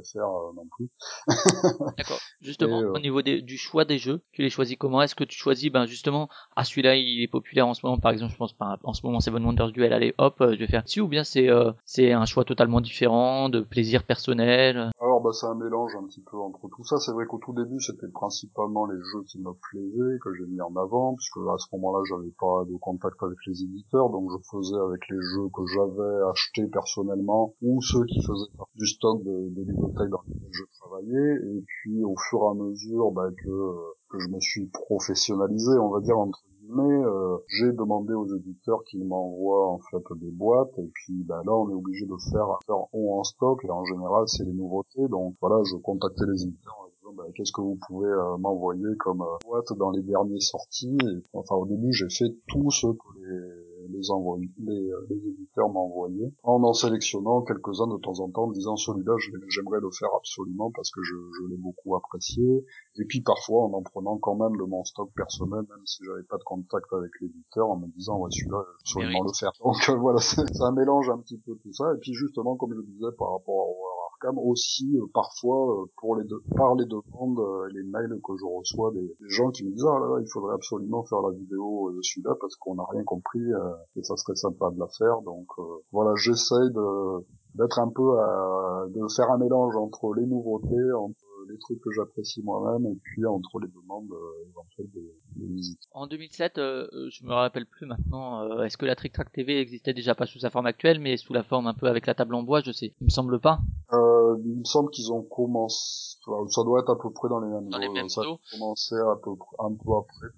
préfère euh, non plus. D'accord. Justement, Et, euh, au niveau des- du choix des jeux, tu les choisis comment? Est-ce que tu choisis, ben justement, ah celui-là il est populaire en ce moment, par exemple, je pense, par- en ce moment Seven Wonders Duel, allez, hop, euh, je vais faire dessus, ou bien c'est c'est un choix totalement différent, de plaisir personnel? Alors bah c'est un mélange un petit peu entre tout ça. C'est vrai qu'au tout début c'était principalement les jeux qui me plaisaient que j'ai mis en avant puisque à ce moment-là j'avais pas de contact avec les éditeurs donc je faisais avec les jeux que j'avais achetés personnellement ou ceux qui faisaient partie du stock de, des dans lesquelles je travaillais et puis au fur et à mesure bah, que que je me suis professionnalisé on va dire entre guillemets euh, j'ai demandé aux éditeurs qu'ils m'envoient en fait des boîtes et puis bah, là on est obligé de faire faire on en stock et en général c'est les nouveautés donc voilà je contactais les éditeurs en bah, qu'est-ce que vous pouvez euh, m'envoyer comme euh, boîte dans les derniers sorties et, enfin au début j'ai fait tout ce que les les, envoy- les, euh, les éditeurs m'envoyaient en en sélectionnant quelques-uns de temps en temps en disant celui-là j'aimerais le faire absolument parce que je, je l'ai beaucoup apprécié et puis parfois en en prenant quand même de mon stock personnel, même si j'avais pas de contact avec l'éditeur, en me disant ouais celui-là, je vais absolument le faire. Donc euh, voilà, c'est un mélange un petit peu tout ça. Et puis justement, comme je disais par rapport au Arkham, aussi euh, parfois euh, pour les deux, par les demandes, euh, les mails que je reçois des, des gens qui me disent ah là là, il faudrait absolument faire la vidéo de celui-là parce qu'on n'a rien compris euh, et ça serait sympa de la faire. Donc euh, voilà, j'essaye de d'être un peu à, de faire un mélange entre les nouveautés, entre les trucs que j'apprécie moi-même et puis entre les demandes euh, éventuelles des, En 2007, euh, euh, je me rappelle plus maintenant, euh, est-ce que la Trick Track TV existait déjà pas sous sa forme actuelle, mais sous la forme un peu avec la table en bois, je sais. Il me semble pas. Euh, il me semble qu'ils ont commencé, enfin, ça doit être à peu près dans les mêmes Dans les mêmes ça a commencé à peu près, un peu après.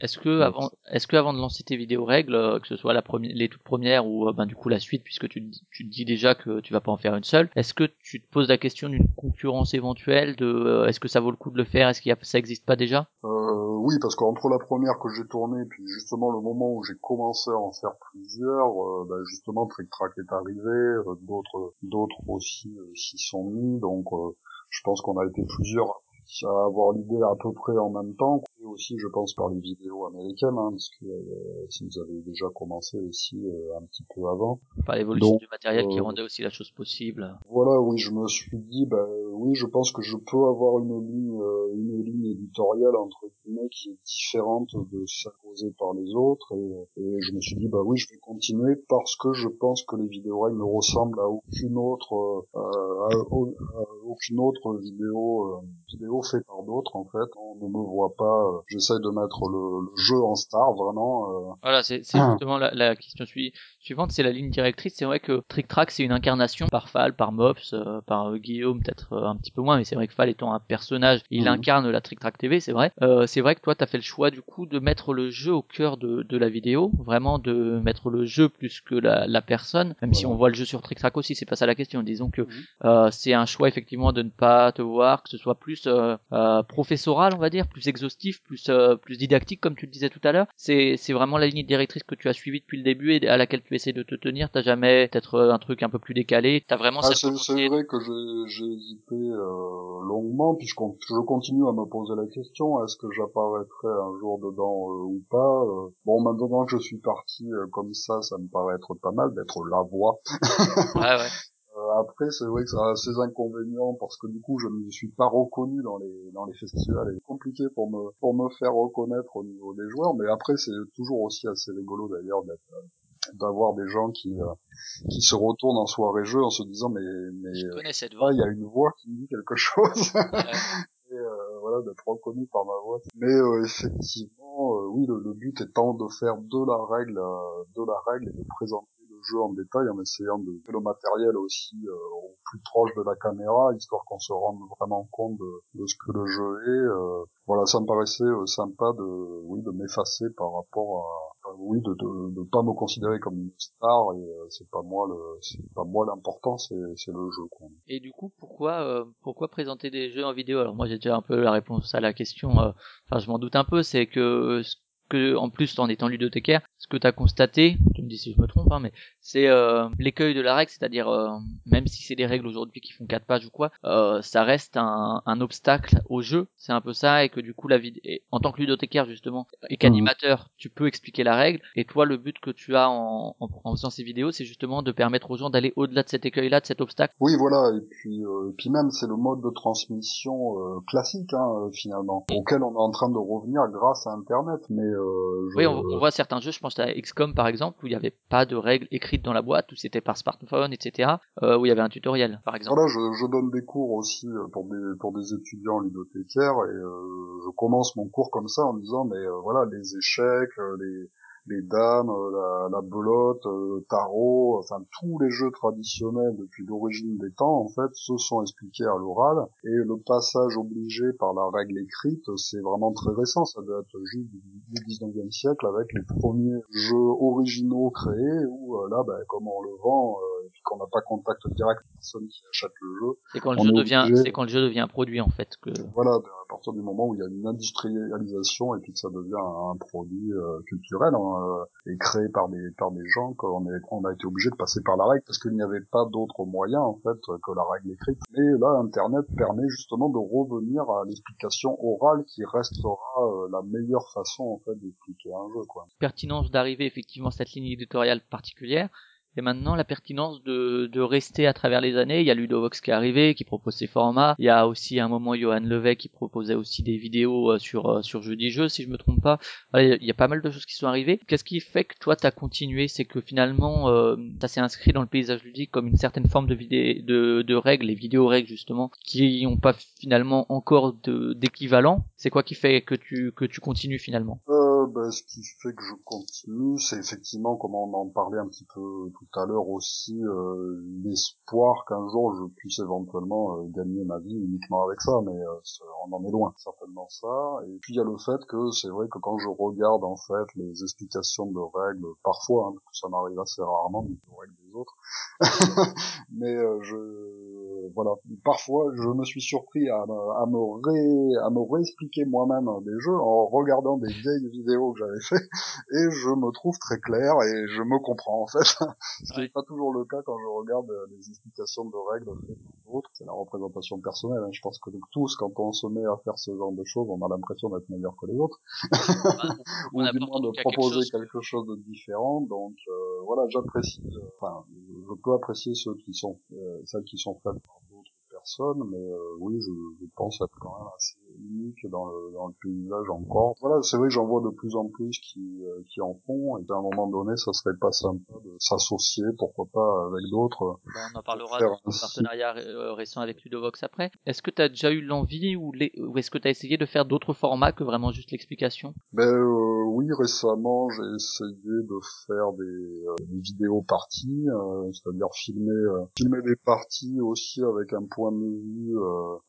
Est-ce que avant, est-ce que avant de lancer tes vidéos règles, euh, que ce soit la première, les toutes premières ou euh, ben du coup la suite, puisque tu, te dis- tu te dis déjà que tu vas pas en faire une seule, est-ce que tu te poses la question d'une concurrence éventuelle, de euh, est-ce que ça vaut le coup de le faire, est-ce qu'il y a, ça existe pas déjà? Euh, oui, parce qu'entre la première que j'ai tournée, puis justement le moment où j'ai commencé à en faire plusieurs, euh, bah, justement Trick Track est arrivé, euh, d'autres d'autres aussi s'y sont mis, donc euh, je pense qu'on a été plusieurs à avoir l'idée à peu près en même temps, et aussi je pense par les vidéos américaines, hein, parce que euh, si vous avez déjà commencé aussi euh, un petit peu avant. par l'évolution du matériel qui euh, rendait aussi la chose possible. Voilà, oui, je me suis dit, bah oui, je pense que je peux avoir une ligne, euh, une ligne éditoriale entre guillemets qui est différente de celle posée par les autres, et, et je me suis dit, bah oui, je vais continuer parce que je pense que les vidéos règles ne ressemblent à aucune autre, euh, à, au- à aucune autre vidéo, euh, faite par d'autres en fait. On ne me voit pas. euh, J'essaie de mettre le, le jeu en star vraiment. euh, Voilà, c'est Ah. justement la, la question sui- suivante, c'est la ligne directrice. C'est vrai que Trick Track, c'est une incarnation par Fall, par Mops, euh, par Guillaume, peut-être un petit peu moins, mais c'est vrai que Fall étant un personnage, il Mhm. incarne la Trick Track TV, c'est vrai. Euh, c'est vrai que toi, t'as fait le choix du coup de mettre le jeu au cœur de, de la vidéo, vraiment de mettre le jeu plus que la, la personne, même si on voit le jeu sur Trick Track aussi, c'est pas ça la question. Disons que Mhm. euh, c'est un choix effectivement de ne pas te voir, que ce soit plus euh, professoral, on va dire, plus exhaustif, plus euh, plus didactique, comme tu le disais tout à l'heure. C'est c'est vraiment la ligne directrice que tu as suivie depuis le début et à laquelle tu essaies de te tenir. T'as jamais peut-être euh, un truc un peu plus décalé. T'as vraiment Ah, cette c'est vrai que j'ai hésité euh, longuement, puis je, je continue à me poser la question est-ce que j'apparaîtrai un jour dedans euh, ou pas euh. Bon, maintenant que je suis parti euh, comme ça, ça me paraît être pas mal d'être la voix. Ouais, ouais. Euh, après, c'est vrai que ça a ses inconvénients parce que du coup, je ne suis pas reconnu dans les dans les festivals. C'est compliqué pour me pour me faire reconnaître au niveau des joueurs, mais après, c'est toujours aussi assez rigolo d'ailleurs d'être euh, d'avoir des gens qui euh, qui se retournent en soirée jeu en se disant mais mais Je connais cette voix. il y a une voix qui me dit quelque chose. Ouais. et euh, voilà, d'être reconnu par ma voix. Mais euh, effectivement, euh, oui, le, le but étant de faire de la règle, euh, de la règle et de présenter jeu en détail en essayant de faire le matériel aussi euh, au plus proche de la caméra, histoire qu'on se rende vraiment compte de, de ce que le jeu est. euh. voilà, ça me paraissait euh, sympa de, oui, de m'effacer par rapport à, à- oui, de, de, de pas me considérer comme une star et euh, c'est pas moi le, c'est pas moi l'important, c'est, c'est le jeu. Quoi. Et du coup, pourquoi, euh, pourquoi présenter des jeux en vidéo? Alors moi, j'ai déjà un peu la réponse à la question. euh, Enfin, je m'en doute un peu. C'est que que, en plus, en étant ludothécaire, ce que tu as constaté, tu me dis si je me trompe, hein, mais c'est euh, l'écueil de la règle, c'est-à-dire euh, même si c'est des règles aujourd'hui qui font quatre pages ou quoi, euh, ça reste un, un obstacle au jeu. C'est un peu ça, et que du coup, la vidéo, en tant que ludothécaire justement et qu'animateur, tu peux expliquer la règle. Et toi, le but que tu as en, en, en faisant ces vidéos, c'est justement de permettre aux gens d'aller au-delà de cet écueil-là, de cet obstacle. Oui, voilà, et puis, euh, et puis même c'est le mode de transmission euh, classique hein, euh, finalement, auquel on est en train de revenir grâce à Internet. Mais euh, je- Oui, on, on voit certains jeux, je pense à XCOM par exemple, où il n'y avait pas de règles écrites dans la boîte, où c'était par smartphone, etc., euh, où il y avait un tutoriel, par exemple. Voilà, je, donne des cours aussi euh, pour des pour des étudiants ludothécaires et euh, je commence mon cours comme ça en disant mais euh, voilà les échecs, les les dames, euh, la, la belote, euh, le tarot, enfin tous les jeux traditionnels depuis l'origine des temps en fait se sont expliqués à l'oral. Et le passage obligé par la règle écrite c'est vraiment très récent, ça être juste du, du 19e siècle avec les premiers jeux originaux créés où euh, là ben, comme on le vend puis qu'on n'a pas contact direct avec personne qui achète le jeu, C'est quand le jeu devient, obligé- c'est quand le jeu devient un produit en fait que. voilà, de- à partir du moment où il y a une industrialisation et puis que ça devient un, produit euh, culturel hein, euh, et créé par des par des gens qu'on est on a été obligé de passer par la règle parce qu'il n'y avait pas d'autre moyen en fait que la règle écrite. Mais là, Internet permet justement de revenir à l'explication orale qui restera euh, la meilleure façon en fait d'expliquer un jeu quoi. pertinence d'arriver effectivement à cette ligne éditoriale particulière. Et maintenant, la pertinence de, de rester à travers les années. Il y a Ludovox qui est arrivé, qui propose ses formats. Il y a aussi à un moment Johan Levet qui proposait aussi des vidéos euh, sur euh, sur jeudi jeux, si je me trompe pas. Il y a pas mal de choses qui sont arrivées. Qu'est-ce qui fait que toi t'as continué? C'est que finalement, euh, ça s'est inscrit dans le paysage ludique comme une certaine forme de vidé de, de règles, les vidéos règles justement, qui n'ont pas finalement encore d'équivalent. C'est quoi qui fait que tu que tu continues finalement? Euh, ben, ce qui fait que je continue, c'est effectivement, comme on en parlait un petit peu tout à l'heure aussi, euh, l'espoir qu'un jour je puisse éventuellement euh, gagner ma vie uniquement avec ça, mais on en est loin, certainement ça. Et puis il y a le fait que c'est vrai que quand je regarde en fait les explications de règles, parfois, hein, ça m'arrive assez rarement, des règles des autres, mais je voilà parfois je me suis surpris à, me- à me ré, à me réexpliquer moi-même des jeux en regardant des vieilles vidéos que j'avais fait et je me trouve très clair et je me comprends en fait ce qui n'est pas toujours le cas quand je regarde euh, les explications de règles faites par d'autres c'est la représentation personnelle hein. je pense que nous tous quand on se met à faire ce genre de choses on a l'impression d'être meilleur que les autres on ou du moins de quelque proposer chose. quelque chose de différent. Donc euh, voilà, j'apprécie, euh, enfin, je peux apprécier ceux qui sont, euh, celles qui sont faites par d'autres personnes, mais euh, oui, je, je pense être quand même assez unique dans le, dans le paysage encore. Voilà, c'est vrai que j'en vois de plus en plus qui, euh, qui en font, et à un moment donné, ça serait pas sympa de s'associer, pourquoi pas, avec d'autres. On en parlera dans un partenariat euh, récent avec Ludovox après. Est-ce que tu as déjà eu l'envie ou, les- ou est-ce que tu as essayé de faire d'autres formats que vraiment juste l'explication? Ben euh, oui, récemment j'ai essayé de faire des, euh, des vidéos parties, euh, c'est-à-dire filmer euh, filmer des parties aussi avec un point de vue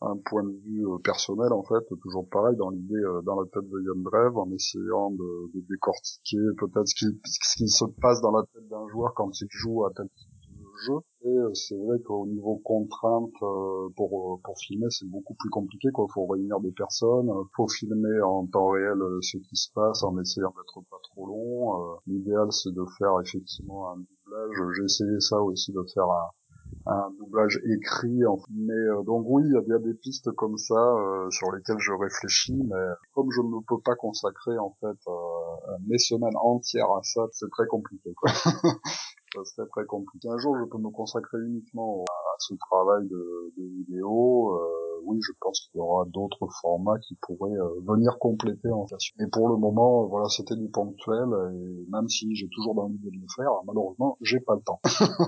un point de vue personnel en fait, toujours pareil dans l'idée euh, dans la tête de Yann Drev en essayant de, de décortiquer peut-être ce qui, ce qui se passe dans la tête d'un joueur quand il joue à tel type de jeu. Et euh, c'est vrai qu'au niveau contrainte euh, pour pour filmer c'est beaucoup plus compliqué quoi. Faut réunir des personnes, faut filmer en temps réel ce qui se passe en essayant d'être pas trop long. L'idéal c'est de faire effectivement un doublage. J'ai essayé ça aussi de faire un un doublage écrit en mais euh, donc oui il y a des pistes comme ça euh, sur lesquelles je réfléchis mais comme je ne peux pas consacrer en fait euh, mes semaines entières à ça c'est très compliqué quoi ça serait très compliqué. Un jour, je peux me consacrer uniquement à ce travail de, de vidéo. Euh, oui, je pense qu'il y aura d'autres formats qui pourraient euh, venir compléter en fait. Mais pour le moment, euh, voilà, c'était du ponctuel. Et même si j'ai toujours envie de le faire, malheureusement, j'ai pas le temps.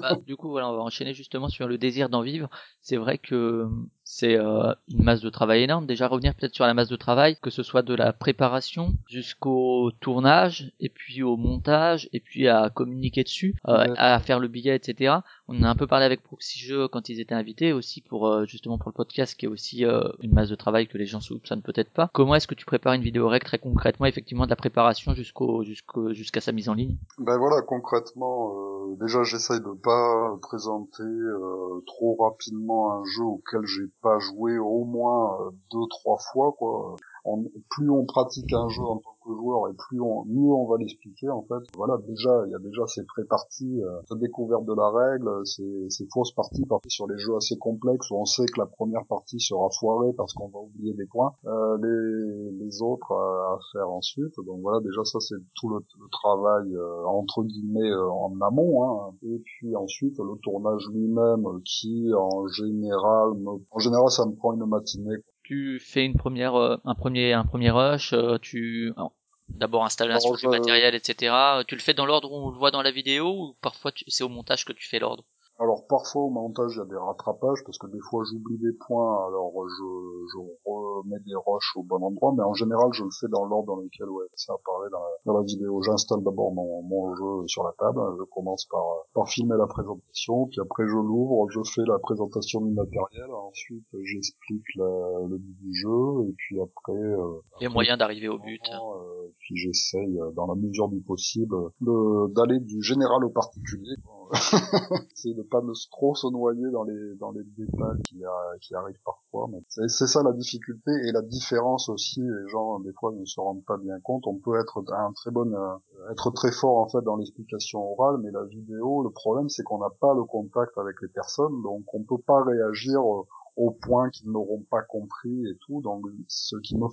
bah, Du coup, voilà, on va enchaîner justement sur le désir d'en vivre. C'est vrai que c'est euh, une masse de travail énorme. Déjà revenir peut-être sur la masse de travail, que ce soit de la préparation jusqu'au tournage, et puis au montage, et puis à communiquer dessus, euh, Ouais. à faire le billet, etc. On en a un peu parlé avec Proxy Jeux quand ils étaient invités aussi pour euh, justement pour le podcast qui est aussi euh, une masse de travail que les gens soupçonnent peut-être pas. Comment est-ce que tu prépares une vidéo rec très concrètement, effectivement de la préparation jusqu'au jusqu'au jusqu'à sa mise en ligne? Ben voilà, concrètement, euh, déjà j'essaye de pas présenter euh, trop rapidement un jeu auquel j'ai pas joué au moins euh, deux trois fois quoi. On- plus on pratique un jeu en tant que joueur et plus on mieux on va l'expliquer en fait. Voilà, déjà il y a déjà ces pré-parties, euh, cette découverte de la règle, ces, ces fausses parties parties sur les jeux assez complexes où on sait que la première partie sera foirée parce qu'on va oublier des points, euh, les, les autres à, à faire ensuite. Donc voilà, déjà ça c'est tout le, le travail euh, entre guillemets euh, en amont. Hein. Et puis ensuite le tournage lui-même euh, qui en général, me- en général ça me prend une matinée. Tu fais une première euh, un premier un premier rush euh, tu d'abord installation du matériel etc tu le fais dans l'ordre où on le voit dans la vidéo ou parfois tu- c'est au montage que tu fais l'ordre? Alors parfois au montage il y a des rattrapages parce que des fois j'oublie des points alors je, je remets des rushs au bon endroit mais en général je le fais dans l'ordre dans lequel ouais, ça apparaît dans la, dans la vidéo. J'installe d'abord mon, mon jeu sur la table, je commence par, par filmer la présentation puis après je l'ouvre, je fais la présentation du matériel, ensuite j'explique la- le but du jeu et puis après euh, les moyens d'arriver au but euh, puis j'essaye, dans la mesure du possible, de- d'aller du général au particulier. c'est de pas trop se noyer dans les dans les détails qui, a- qui arrivent parfois. Mais c'est ça la difficulté et la différence aussi. Les gens des fois ne se rendent pas bien compte. On peut être un très bon, euh, être très fort en fait dans l'explication orale, mais la vidéo, le problème c'est qu'on n'a pas le contact avec les personnes, donc on peut pas réagir. euh, au point qu'ils n'auront pas compris et tout. Donc, ce qui me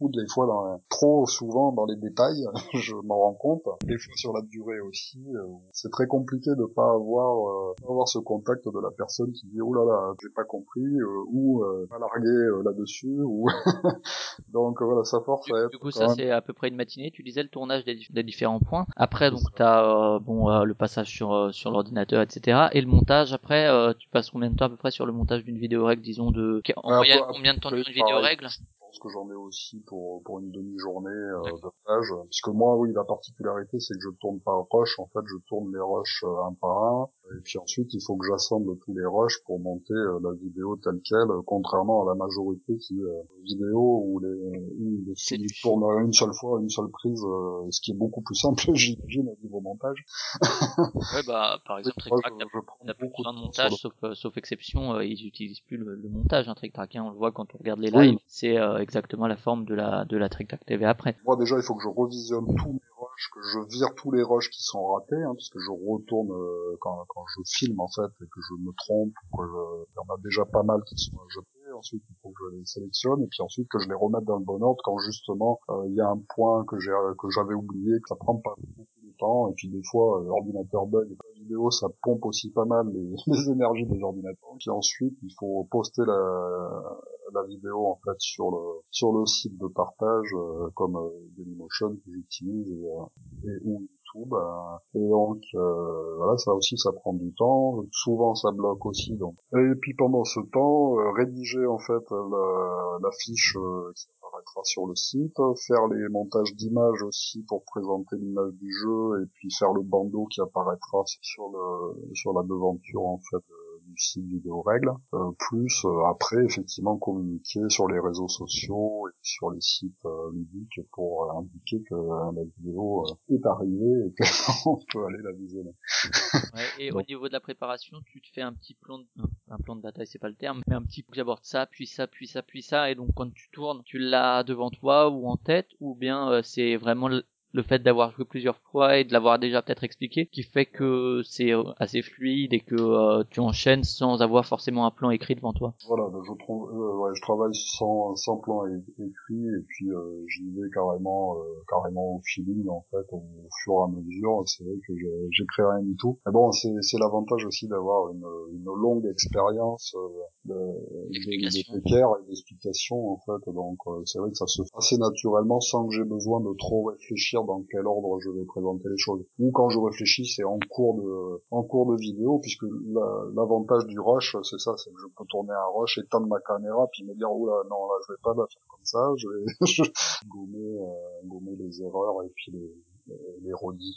beaucoup des fois dans, trop souvent dans les détails, je m'en rends compte. Des fois sur la durée aussi, euh, c'est très compliqué de pas avoir euh, avoir ce contact de la personne qui dit oh là là j'ai pas compris euh, ou euh, pas larguer euh, là-dessus ou donc voilà ça force du, à être du coup ça même- c'est à peu près une matinée. Tu disais le tournage des, des différents points. Après donc t'as euh, bon euh, le passage sur euh, sur l'ordinateur etc et le montage après euh, tu passes combien de temps à peu près sur le montage d'une vidéo règle disons de en Ouais, moyenne combien de temps dure une vidéo règle? Pense que j'en ai aussi pour pour une demi-journée euh, de stage. Puisque moi, oui, la particularité, c'est que je tourne par rush. En fait, je tourne les rushs euh, un par un. Et puis ensuite, il faut que j'assemble tous les rushs pour monter euh, la vidéo telle quelle, euh, contrairement à la majorité qui euh, vidéo où les, les C'est films du tournent une seule fois, une seule prise, euh, ce qui est beaucoup plus simple, j'imagine, au niveau montage. ouais bah par exemple Moi, Trick Track je, n'a- je prends n'a plus beaucoup besoin de montage sauf euh, sauf exception euh, ils utilisent plus le, le montage hein, Trick Track hein, on le voit quand on regarde les Oui. lives c'est euh, exactement la forme de la de la Trick Track TV après Moi déjà, il faut que je revisionne tous que je vire tous les rushs qui sont ratés, hein, parce que je retourne euh, quand, quand je filme en fait et que je me trompe, que je... il y en a déjà pas mal qui sont jetés. Ensuite, il faut que je les sélectionne et puis ensuite que je les remette dans le bon ordre quand justement euh, il y a un point que j'ai que j'avais oublié, que ça prend pas beaucoup de temps et puis des fois euh, l'ordinateur bug et la vidéo ça pompe aussi pas mal les, les énergies des ordinateurs. Puis ensuite, il faut poster la la vidéo en fait sur le sur le site de partage euh, comme euh, Dailymotion que j'utilise et, euh, et ou YouTube euh, et donc euh, voilà ça aussi ça prend du temps. Souvent ça bloque aussi donc. Et puis pendant ce temps rédiger en fait la, la fiche qui apparaîtra sur le site faire les montages d'images aussi pour présenter l'image du jeu et puis faire le bandeau qui apparaîtra sur le sur la devanture en fait du site vidéo règles, euh, plus euh, après effectivement communiquer sur les réseaux sociaux et sur les sites euh, ludiques pour euh, indiquer que euh, la vidéo est arrivée et qu'on peut aller la visionner. Ouais, et Bon. au niveau de la préparation, tu te fais un petit plan de, un plan de bataille, c'est pas le terme, mais un petit, j'aborde ça, puis ça, puis ça, puis ça, et donc quand tu tournes, tu l'as devant toi ou en tête, ou bien c'est vraiment le, fait d'avoir joué plusieurs fois et de l'avoir déjà peut-être expliqué qui fait que c'est euh, assez fluide et que euh, tu enchaînes sans avoir forcément un plan écrit devant toi. Voilà, je trouve, euh, ouais, je travaille sans, sans plan écrit et puis euh, j'y vais carrément, euh, carrément au feeling en fait, au, fur et à mesure. C'est vrai que j'écris rien du tout. Mais bon, c'est c'est l'avantage aussi d'avoir une, une longue expérience euh, de, précaires et d'explications en fait. Donc euh, c'est vrai que ça se fait assez naturellement sans que j'ai besoin de trop réfléchir dans quel ordre je vais présenter les choses. Ou quand je réfléchis, c'est en cours de en cours de vidéo, puisque la- l'avantage du rush, c'est ça, c'est que je peux tourner un rush, éteindre ma caméra, puis me dire oula non là je vais pas la faire comme ça, je vais je vais gommer euh, gommer les erreurs et puis les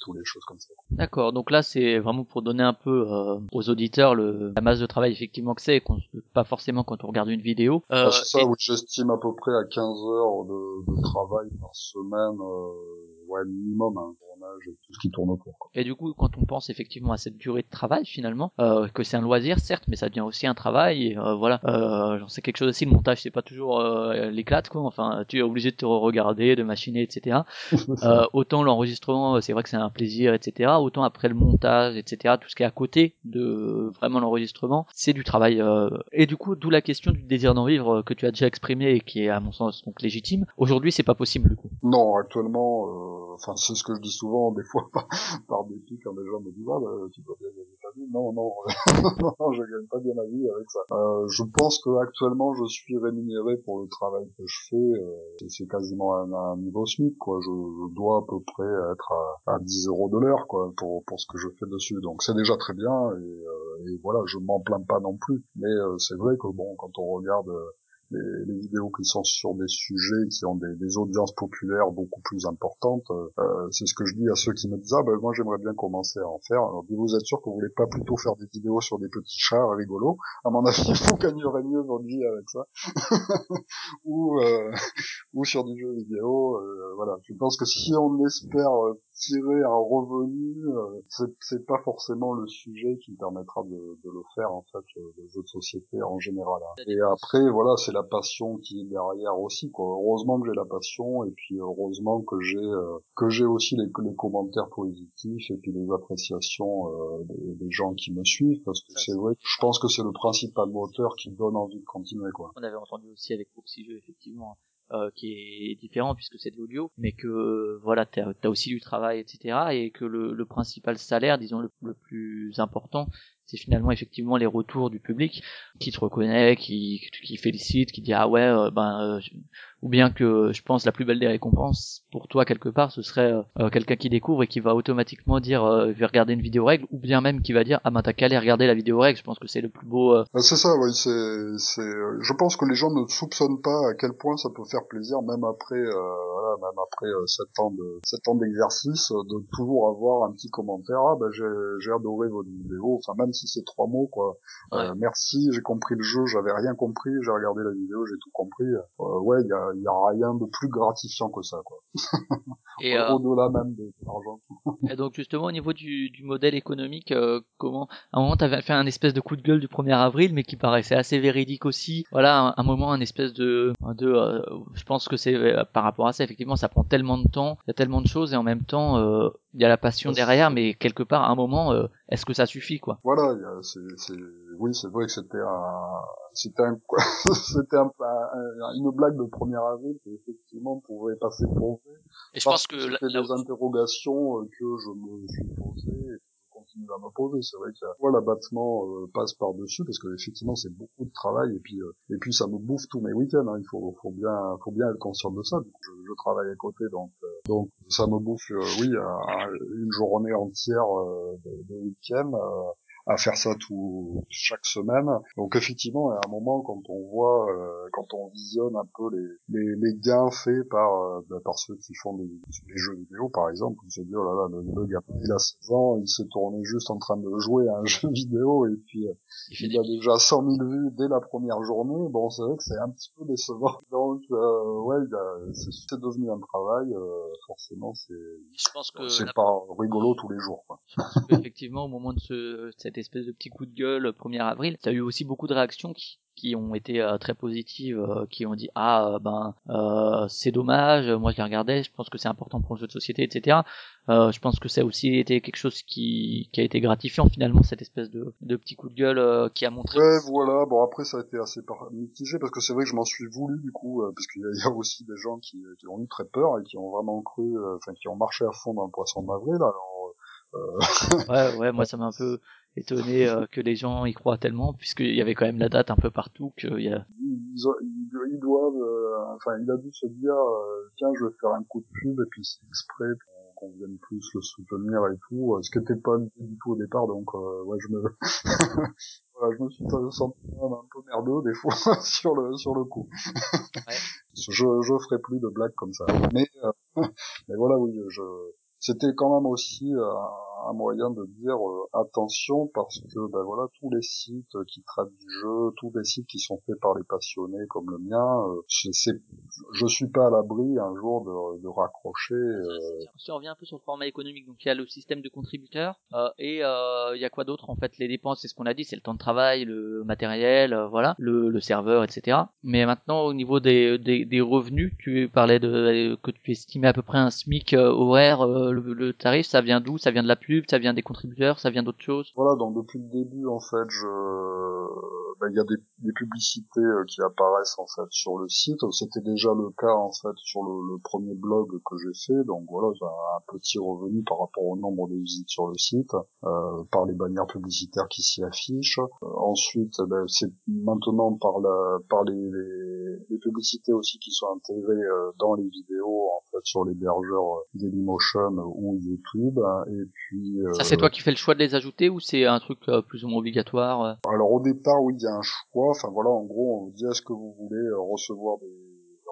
ou les choses comme ça. D'accord, donc là c'est vraiment pour donner un peu euh, aux auditeurs le, la masse de travail effectivement que c'est, et qu'on pas forcément quand on regarde une vidéo. Euh, Ah, c'est ça, et- oui, j'estime à peu près à 15 heures de, de travail par semaine, euh, ouais, minimum, un tournage et tout ce qui tourne autour. Quoi. Et du coup, quand on pense effectivement à cette durée de travail, finalement, euh, que c'est un loisir, certes, mais ça devient aussi un travail. Et euh, voilà, euh, j'en sais quelque chose aussi. Le montage, c'est pas toujours euh, l'éclate, quoi. Enfin, tu es obligé de te regarder, de machiner, etc. Euh, autant l'enregistrement, euh, c'est vrai que c'est un plaisir, etc. Autant après le montage, etc. Tout ce qui est à côté de vraiment l'enregistrement, c'est du travail. euh. Et du coup, d'où la question du désir d'en vivre que tu as déjà exprimé et qui est à mon sens donc légitime. Aujourd'hui, c'est pas possible du coup. Non, actuellement, euh, enfin c'est ce que je dis souvent, des fois par, par dépit quand les gens me disent ah bah, tu dois bien gagner ta vie. Non, non, je gagne pas bien ma vie avec ça. Euh, je pense que actuellement je suis rémunéré pour le travail que je fais. euh, c'est quasiment un, un niveau SMIC quoi. Je, je dois à peu près être à, à 10 euros de l'heure quoi pour pour ce que je fais dessus. Donc c'est déjà très bien et, euh, et voilà, je m'en plains pas non plus. Mais euh, c'est vrai que bon, quand on regarde euh, les, les vidéos qui sont sur des sujets qui ont des, des audiences populaires beaucoup plus importantes. Euh, c'est ce que je dis à ceux qui me disent ah ben moi j'aimerais bien commencer à en faire. Alors vous êtes sûr que vous voulez pas plutôt faire des vidéos sur des petits chats rigolos? À mon avis, vous gagnerez mieux votre vie avec ça. ou euh, ou sur du jeu vidéo. euh, voilà, je pense que si on espère euh, tirer un revenu, euh, c'est pas forcément le sujet qui permettra de, de le faire en fait, euh, le jeu de société en général. hein. Et après, voilà, c'est la passion qui est derrière aussi. Quoi. Heureusement que j'ai la passion et puis heureusement que j'ai euh, que j'ai aussi les, les commentaires positifs et puis les appréciations euh, des, des gens qui me suivent parce que c'est vrai je pense que c'est le principal moteur qui donne envie de continuer quoi. On avait entendu aussi avec Jeux, effectivement, euh, qui est différent puisque c'est de l'audio, mais que voilà, t'as as aussi du travail, etc. Et que le, le principal salaire, disons le plus important, c'est finalement effectivement les retours du public qui te reconnaît, qui, qui félicite, qui dit ah ouais, euh, ben, euh, ou bien que je pense la plus belle des récompenses pour toi quelque part, ce serait euh, euh, quelqu'un qui découvre et qui va automatiquement dire je vais regarder une vidéo règle, ou bien même qui va dire ah ben t'as qu'à aller regarder la vidéo règle. Je pense que c'est le plus beau Ah, C'est ça, oui. C'est, c'est. Je pense que les gens ne soupçonnent pas à quel point ça peut faire plaisir, même après, voilà, même après sept ans de sept ans d'exercice, de toujours avoir un petit commentaire. Ah ben j'ai, j'ai adoré votre vidéo. Enfin même c'est trois mots, quoi. Euh, merci, j'ai compris le jeu, j'avais rien compris, j'ai regardé la vidéo, j'ai tout compris. Euh, ouais, il y a, il y a rien de plus gratifiant que ça, quoi. et euh, Au-delà même de, de l'argent. Et donc justement au niveau du, du modèle économique, comment à un moment t'avais fait un espèce de coup de gueule du 1er avril, mais qui paraissait assez véridique aussi. Voilà, un, un moment, un espèce de, de je pense que c'est par rapport à ça, effectivement, ça prend tellement de temps, il y a tellement de choses et en même temps il y a la passion derrière, mais quelque part à un moment, euh, est-ce que ça suffit quoi? Voilà, il y a- c'est, c'est, oui, c'est vrai que c'était un, c'était un, c'était un, un- une blague de 1er avril qui effectivement pouvait passer pour vrai. Et je pense que c'était là- là- des interrogations euh, que je me suis posé et que je continue à me poser. C'est vrai que voilà, l'abattement euh, passe par dessus parce que effectivement c'est beaucoup de travail et puis euh, et puis ça me bouffe tous mes week-ends. hein. Il faut faut bien faut bien être conscient de ça. Je, je travaille à côté donc euh, donc ça me bouffe euh, oui à une journée entière euh, de, de week-end. À faire ça tout chaque semaine. Donc effectivement, à un moment, quand on voit, euh, quand on visionne un peu les, les, les gains faits par euh, bah, par ceux qui font des, des jeux vidéo, par exemple, on se dit oh là là, le, le gamin il a 16 ans, il s'est tourné juste en train de jouer à un jeu vidéo et puis euh, il fait il a déjà 100 000 vues dès la première journée. Bon, c'est vrai que c'est un petit peu décevant. Donc euh, ouais, c'est devenu un travail. euh, forcément, c'est c'est pas rigolo tous les jours. Quoi. Je pense qu'effectivement, au moment de ce, cette espèce de petit coup de gueule, le 1er avril, tu as eu aussi beaucoup de réactions qui, qui ont été euh, très positives, euh, qui ont dit ah euh, ben euh, c'est dommage, moi je les regardais, je pense que c'est important pour le jeu de société, etc. Euh, je pense que ça a aussi été quelque chose qui, qui a été gratifiant finalement cette espèce de, de petit coup de gueule euh, qui a montré. Ouais, voilà. Bon, après, ça a été assez mitigé parce que c'est vrai que je m'en suis voulu du coup, euh, parce qu'il y, a- il y a aussi des gens qui, qui ont eu très peur et qui ont vraiment cru, euh, enfin, qui ont marché à fond dans le poisson d'avril. Alors, euh, ouais, ouais, moi ça m'a un peu étonné euh, que les gens y croient tellement, puisqu'il y avait quand même la date un peu partout qu'il y a. Ils, ont- ils- ils doivent, euh, enfin, il a dû se dire, euh, tiens, je vais faire un coup de pub et puis c'est exprès pour qu'on vienne plus le soutenir et tout, euh, ce qui était pas du tout au départ, donc euh, ouais, je me, voilà, je me suis senti un peu merdeux des fois sur le sur le coup. je je ferai plus de blagues comme ça, mais euh, mais voilà, oui, je c'était quand même aussi euh, un moyen de dire euh, attention parce que ben voilà tous les sites qui traitent du jeu, tous les sites qui sont faits par les passionnés comme le mien, euh, je, sais, je suis pas à l'abri un jour de, de raccrocher. euh, Si on revient un peu sur le format économique, donc il y a le système de contributeurs euh, et euh, il y a quoi d'autre en fait? Les dépenses, c'est ce qu'on a dit, c'est le temps de travail, le matériel, euh, voilà, le, le serveur, etc. Mais maintenant au niveau des, des, des revenus, tu parlais de que tu estimais à peu près un SMIC euh, horaire, euh, le, le tarif, ça vient d'où? Ça vient de la pub, ça vient des contributeurs, ça vient d'autres choses Voilà, donc depuis le début, en fait, je, ben, il y a des, des publicités euh, qui apparaissent en fait sur le site. C'était déjà le cas en fait sur le, le premier blog que j'ai fait. Donc voilà, j'ai un petit revenu par rapport au nombre de visites sur le site, euh, par les bannières publicitaires qui s'y affichent. Euh, ensuite, eh ben, c'est maintenant par la, par les, les, les publicités aussi qui sont intégrées euh, dans les vidéos sur l'hébergeur euh, Dailymotion ou YouTube. hein, Et puis Ça euh, c'est toi qui fais le choix de les ajouter ou c'est un truc euh, plus ou moins obligatoire euh Alors au départ, oui, il y a un choix. Enfin voilà, en gros, on vous dit est-ce que vous voulez euh, recevoir des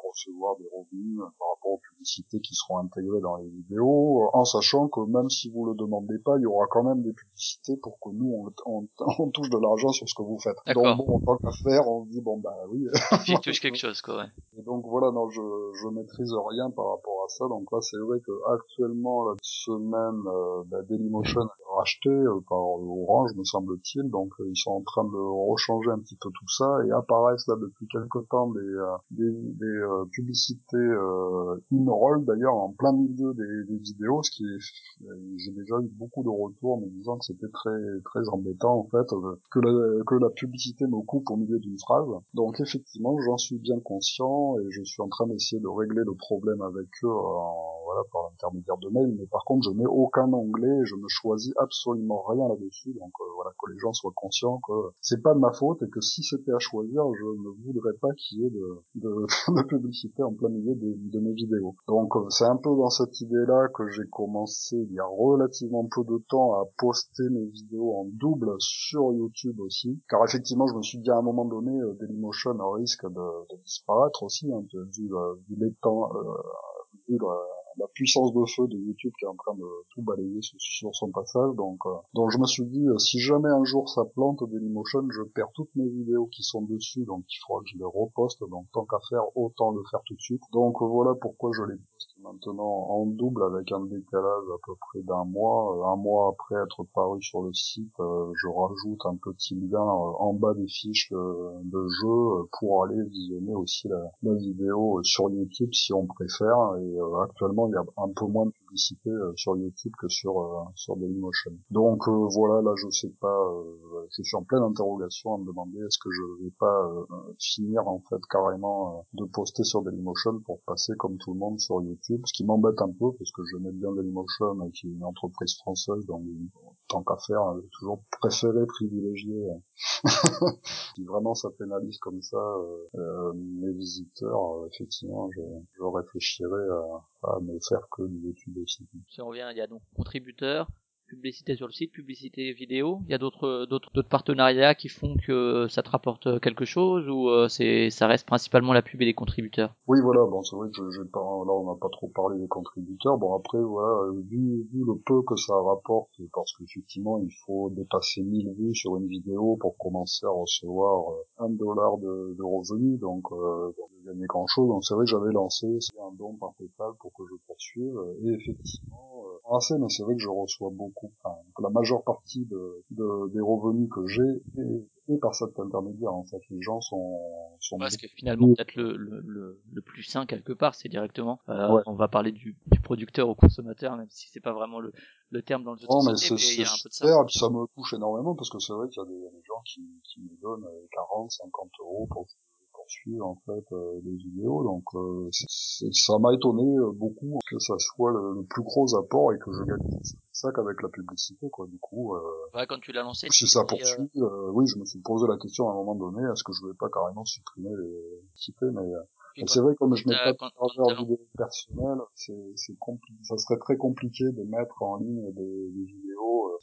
recevoir des revenus euh, par rapport aux publicités qui seront intégrées dans les vidéos, en sachant que même si vous le demandez pas, il y aura quand même des publicités pour que nous on, on, on touche de l'argent sur ce que vous faites. Donc bon, en tant qu'affaire, on se dit bon bah oui. J'y touche quelque chose quoi, ouais. Et donc voilà, non, je, je maîtrise rien par rapport à ça. Donc là, c'est vrai que actuellement, la semaine, euh, bah, Dailymotion est racheté euh, par Orange, me semble-t-il. Donc euh, ils sont en train de rechanger un petit peu tout ça et apparaissent là depuis quelque temps des, euh, des, des euh, publicités euh, in-roll d'ailleurs en plein milieu des, vidéos, ce qui j'ai déjà eu beaucoup de retours me disant que c'était très très embêtant en fait euh, que la, que la publicité me coupe au milieu d'une phrase. Donc effectivement, j'en suis bien conscient et je suis en train d'essayer de régler le problème avec eux en, voilà, par l'intermédiaire de mail. Mais par contre, je n'ai aucun onglet et je ne choisis absolument rien là-dessus. Donc euh, voilà, que les gens soient conscients que c'est pas de ma faute et que si c'était à choisir, je ne voudrais pas qu'il y ait de, de, de publicité en plein milieu de, de mes vidéos. Donc euh, c'est un peu dans cette idée-là que j'ai commencé il y a relativement peu de temps à poster mes vidéos en double sur YouTube aussi. Car effectivement, je me suis dit à un moment donné, euh, Dailymotion risque de, de disparaître aussi, hein, vu, euh, vu les temps, euh, vu la, la puissance de feu de YouTube qui est en train de tout balayer sur, son passage. Donc, euh, donc je me suis dit, euh, si jamais un jour ça plante Dailymotion, je perds toutes mes vidéos qui sont dessus, donc il faudra que je les reposte. Donc tant qu'à faire, autant le faire tout de suite. Donc voilà pourquoi je les poste maintenant en double avec un décalage à peu près d'un mois. Euh, Un mois après être paru sur le site, euh, je rajoute un petit lien euh, en bas des fiches de, jeu pour aller visionner aussi la, vidéo sur YouTube si on préfère. Et actuellement, il y a un peu moins de euh, sur YouTube que sur euh, sur Dailymotion. Donc euh, voilà, là je sais pas, je suis en pleine interrogation à me demander est-ce que je vais pas finir en fait carrément de poster sur Dailymotion pour passer comme tout le monde sur YouTube, ce qui m'embête un peu parce que je mets bien Dailymotion qui est une entreprise française, donc tant qu'à faire, euh, j'ai toujours préféré privilégier euh, si vraiment ça pénalise comme ça euh, euh, mes visiteurs, euh, effectivement, je, je réfléchirais à, à ne faire que du YouTube aussi. Si on revient, il y a donc contributeurs, publicité sur le site, publicité vidéo. Il y a d'autres d'autres d'autres partenariats qui font que ça te rapporte quelque chose ou euh, c'est ça reste principalement la pub et les contributeurs? Oui, voilà, bon, c'est vrai que je, pas, là, on n'a pas trop parlé des contributeurs. Bon, après, voilà, euh, vu, vu le peu que ça rapporte, parce qu'effectivement, il faut dépasser 1000 vues sur une vidéo pour commencer à recevoir euh, un dollar de, de revenus, donc, euh, de gagner grand chose. Donc, c'est vrai que j'avais lancé c'est un don par PayPal pour que je poursuive, et effectivement, euh, assez, mais c'est vrai que je reçois beaucoup, enfin, la majeure partie de, de- des revenus que j'ai est, est par cet intermédiaire, en fait. Les gens sont, sont Parce que finalement, peut-être le, le, le, plus sain quelque part, c'est directement. euh, Ouais. On va parler du, du producteur au consommateur, même si c'est pas vraiment le, le terme dans le jeu de Non, mais société, mais il y c'est a un peu de ça. et puis ça me touche énormément, parce que c'est vrai qu'il y a des, gens qui, qui me donnent euh, 40, 50 euros pour, en fait euh, les vidéos. Donc euh, ça m'a étonné euh, beaucoup que ça soit le, le plus gros apport et que je gagne ça qu'avec la publicité quoi. Du coup, euh, Ouais, quand tu l'as lancé. si ça poursuit, euh, oui, je me suis posé la question à un moment donné, est-ce que je vais pas carrément supprimer les publicités, mais c'est vrai, comme je mets pas de vidéo personnel, c'est, c'est compli- ça serait très compliqué de mettre en ligne des, des vidéos,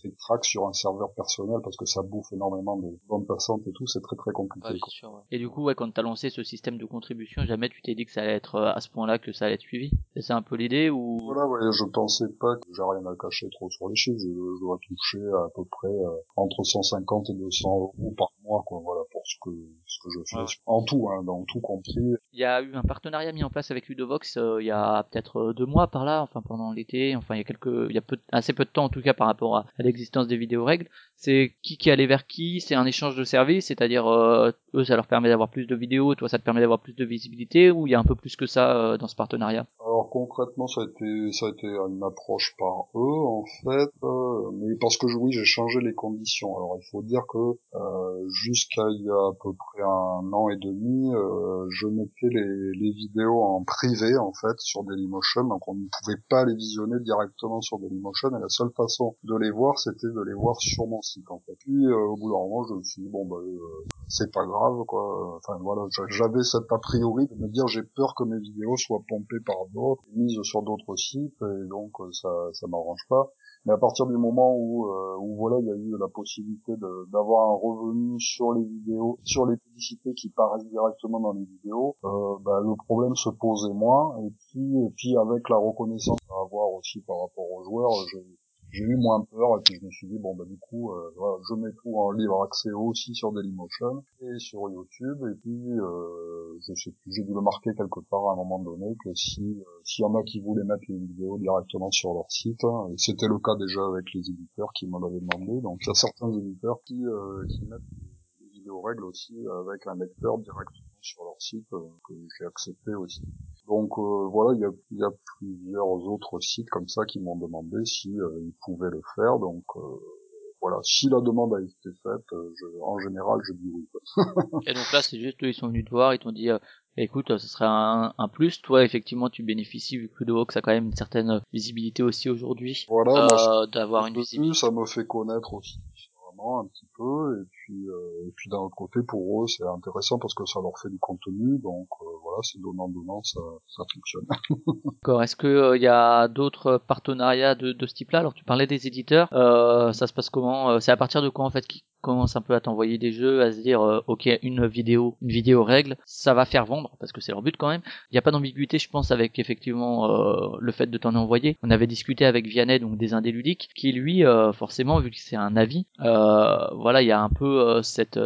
des tracks sur un serveur personnel parce que ça bouffe énormément de bandes passantes et tout, c'est très très compliqué. Ouais, bien quoi. sûr, ouais. Et du coup, ouais, quand t'as lancé ce système de contribution, jamais tu t'es dit que ça allait être euh, à ce point-là que ça allait être suivi? C'est un peu l'idée ou? Voilà, ouais, je pensais pas que j'ai rien à cacher trop sur les chiffres, je, je dois toucher à peu près euh, entre 150 et 200 euros par mois, quoi, voilà, ce que, ce que je fais. Ouais, ouais. En tout, hein, dans tout compris, Il y a eu un partenariat mis en place avec Ludovox euh, il y a peut-être euh, deux mois par là, enfin pendant l'été, enfin il y a quelques, il y a peu, assez peu de temps en tout cas par rapport à, à l'existence des vidéos règles. C'est qui qui allait vers qui? C'est un échange de services, c'est-à-dire euh, eux ça leur permet d'avoir plus de vidéos, toi ça te permet d'avoir plus de visibilité, ou il y a un peu plus que ça euh, dans ce partenariat? Alors concrètement, ça a été ça a été une approche par eux en fait, euh, mais parce que oui, j'ai changé les conditions. Alors il faut dire que euh, jusqu'à il y a à peu près un an et demi, euh, je mettais les, les vidéos en privé en fait sur Dailymotion, donc on ne pouvait pas les visionner directement sur Dailymotion et la seule façon de les voir, c'était de les voir sur mon site en fait. Puis euh, au bout d'un moment, je me suis dit bon bah euh, c'est pas grave Enfin voilà, j'a- j'avais cet a priori de me dire j'ai peur que mes vidéos soient pompées par d'autres, mises sur d'autres sites et donc euh, ça ça m'arrange pas. Mais à partir du moment où euh, où voilà il y a eu la possibilité d'avoir un revenu sur les vidéos, sur les publicités qui paraissent directement dans les vidéos, euh, bah, le problème se posait moins et puis et puis avec la reconnaissance à avoir aussi par rapport aux joueurs, j'ai eu moins peur et puis je me suis dit bon bah du coup euh, voilà, je mets tout en libre accès aussi sur Dailymotion et sur YouTube et puis euh, je sais plus j'ai dû le marquer quelque part à un moment donné que si euh, s'il y en a qui voulaient mettre les vidéos directement sur leur site hein, et c'était le cas déjà avec les éditeurs qui m'en avaient demandé donc il y a certains éditeurs qui euh, qui mettent les vidéos règles aussi avec un lecteur directement sur leur site euh, que j'ai accepté aussi donc euh, voilà, il y a, il y a plusieurs autres sites comme ça qui m'ont demandé si euh, ils pouvaient le faire. Donc euh, voilà, si la demande a été faite, je, en général, je dis oui. Et donc là, c'est juste eux, ils sont venus te voir, ils t'ont dit, écoute, ce serait un, un plus. Toi, effectivement, tu bénéficies vu que Ludovox a quand même une certaine visibilité aussi aujourd'hui, Voilà, d'avoir une visibilité. ça me fait connaître aussi différemment un petit peu. Et puis, euh, et puis d'un autre côté, pour eux, c'est intéressant parce que ça leur fait du contenu. Donc euh, voilà, c'est donnant donnant, ça, ça fonctionne. D'accord. Est-ce que euh, y a d'autres partenariats de, de ce type-là? Alors tu parlais des éditeurs. Euh, ça se passe comment? Euh, C'est à partir de quand en fait qu'ils commencent un peu à t'envoyer des jeux, à se dire euh, ok une vidéo, une vidéo règle, ça va faire vendre parce que c'est leur but quand même. Il n'y a pas d'ambiguïté, je pense, avec effectivement euh, le fait de t'en envoyer. On avait discuté avec Vianney, donc des indés ludiques, qui lui, euh, forcément, vu que c'est un avis, euh, voilà, il y a un peu euh, cette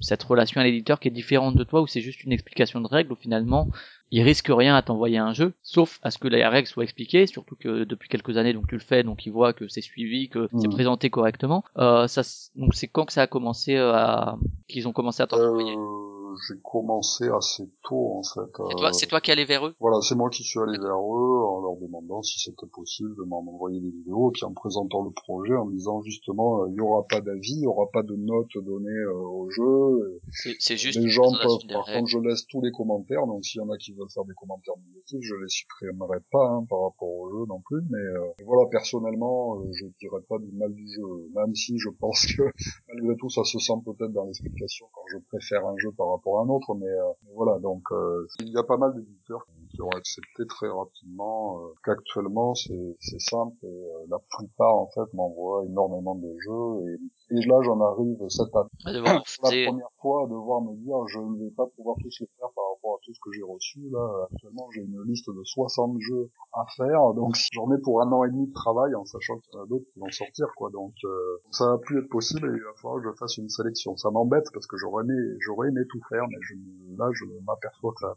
cette relation à l'éditeur qui est différente de toi, où c'est juste une explication de règles, où finalement il risque rien à t'envoyer un jeu, sauf à ce que la règle soit expliquée, surtout que depuis quelques années, donc tu le fais, donc il voit que c'est suivi, que c'est Mhm. présenté correctement. Euh, ça, donc c'est quand que ça a commencé euh, à, qu'ils ont commencé à t'en envoyer? Euh, j'ai commencé assez tôt en fait. C'est toi, euh, c'est toi qui allais vers eux? Voilà, c'est moi qui suis allé vers eux en leur demandant si c'était possible de m'en envoyer des vidéos, et puis en présentant le projet, en disant justement, euh, il y aura pas d'avis, il y aura pas de notes données euh, au jeu. C'est, juste les gens peuvent, par contre, je laisse tous les commentaires, donc s'il y en a qui veulent faire des commentaires négatifs, je les supprimerai pas hein, par rapport au jeu non plus, mais voilà, personnellement, je dirais pas du mal du jeu, même si je pense que malgré tout, ça se sent peut-être dans l'explication quand je préfère un jeu par rapport à un autre, mais euh, mais voilà, donc euh, il y a pas mal d'éditeurs qui ont accepté très rapidement euh, qu'actuellement c'est c'est simple et la plupart en fait m'envoient énormément de jeux et, et là j'en arrive cette année. Pour la première fois à devoir me dire je ne vais pas pouvoir tous les faire par rapport à tout ce que j'ai reçu. Là actuellement j'ai une liste de 60 jeux à faire. Donc j'en ai pour un an et demi de travail en sachant qu'il y en a d'autres qui vont sortir quoi. Donc euh, ça va plus être possible et il va falloir que je fasse une sélection. Ça m'embête parce que j'aurais aimé j'aurais aimé tout faire mais je, là je m'aperçois que ça va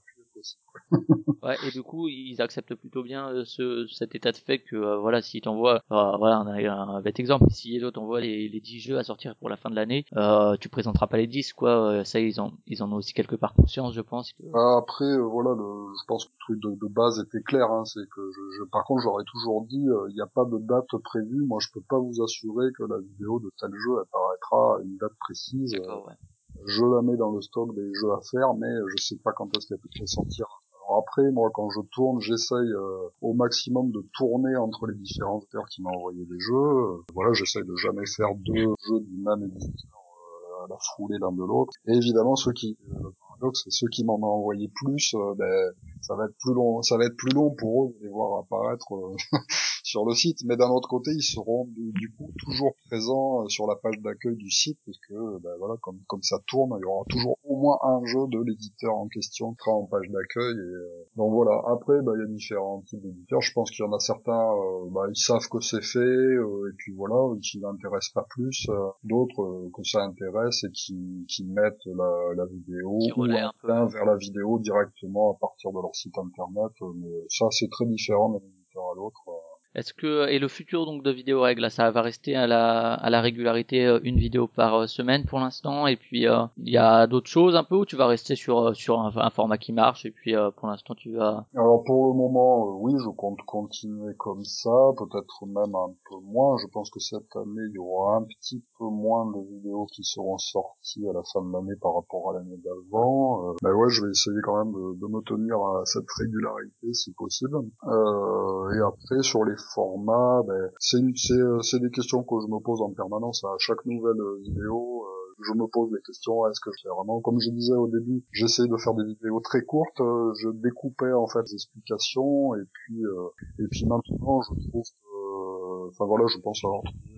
Ouais, et du coup, ils acceptent plutôt bien euh, ce, cet état de fait que, euh, voilà, s'ils t'envoient, euh, voilà, on a un bête exemple, si les autres t'envoient les, les 10 jeux à sortir pour la fin de l'année, euh, tu présenteras pas les 10, quoi, ça, ils en, ils en ont aussi quelque part conscience, je pense. Que... Bah, après, voilà, le, je pense que le truc de, de base était clair. Hein, c'est que, je, je- par contre, j'aurais toujours dit, il n'y a pas de date prévue. Moi, je peux pas vous assurer que la vidéo de tel jeu apparaîtra à une date précise. Je la mets dans le stock des jeux à faire, mais je sais pas quand est-ce qu'elle peut sortir. Après, moi, quand je tourne, j'essaye euh, au maximum de tourner entre les différents auteurs qui m'ont envoyé des jeux. Euh, voilà, j'essaye de jamais faire deux jeux du même éditeur euh, à la foulée l'un de l'autre. Et évidemment, ceux qui, le paradoxe, c'est ceux qui m'en ont envoyé plus, ben, ça va être plus long, ça va être plus long pour eux de les voir apparaître sur le site, mais d'un autre côté, ils seront du, coup toujours présents euh, sur la page d'accueil du site, parce que euh, ben voilà, comme, comme ça tourne, il y aura toujours au moins un jeu de l'éditeur en question qui sera en page d'accueil. Euh, donc voilà. Après, ben, il y a différents types d'éditeurs. Je pense qu'il y en a certains, ben, ils savent que c'est fait, et puis voilà, qui n'intéressent pas plus. D'autres que ça intéresse et qui, qui mettent la, la vidéo ou un vers la vidéo directement à partir de leur site internet. Mais ça, c'est très différent d'un éditeur à l'autre. Est-ce que et le futur donc de vidéo règle ça va rester à la à la régularité euh, une vidéo par euh, semaine pour l'instant et puis euh, il y a d'autres choses un peu ou tu vas rester sur sur un, format qui marche et puis pour l'instant tu vas Alors pour le moment oui je compte continuer comme ça peut-être même un peu moins. Je pense que cette année il y aura un petit peu moins de vidéos qui seront sorties à la fin de l'année par rapport à l'année d'avant. Mais ouais je vais essayer quand même de, de, me tenir à cette régularité si possible. Et après sur les format, ben, c'est euh, c'est des questions que je me pose en permanence à chaque nouvelle euh, vidéo. Euh, je me pose les questions est-ce que je fais vraiment comme je disais au début j'essaie de faire des vidéos très courtes je découpais en fait des explications et puis et puis maintenant je trouve que enfin voilà je pense avoir trouvé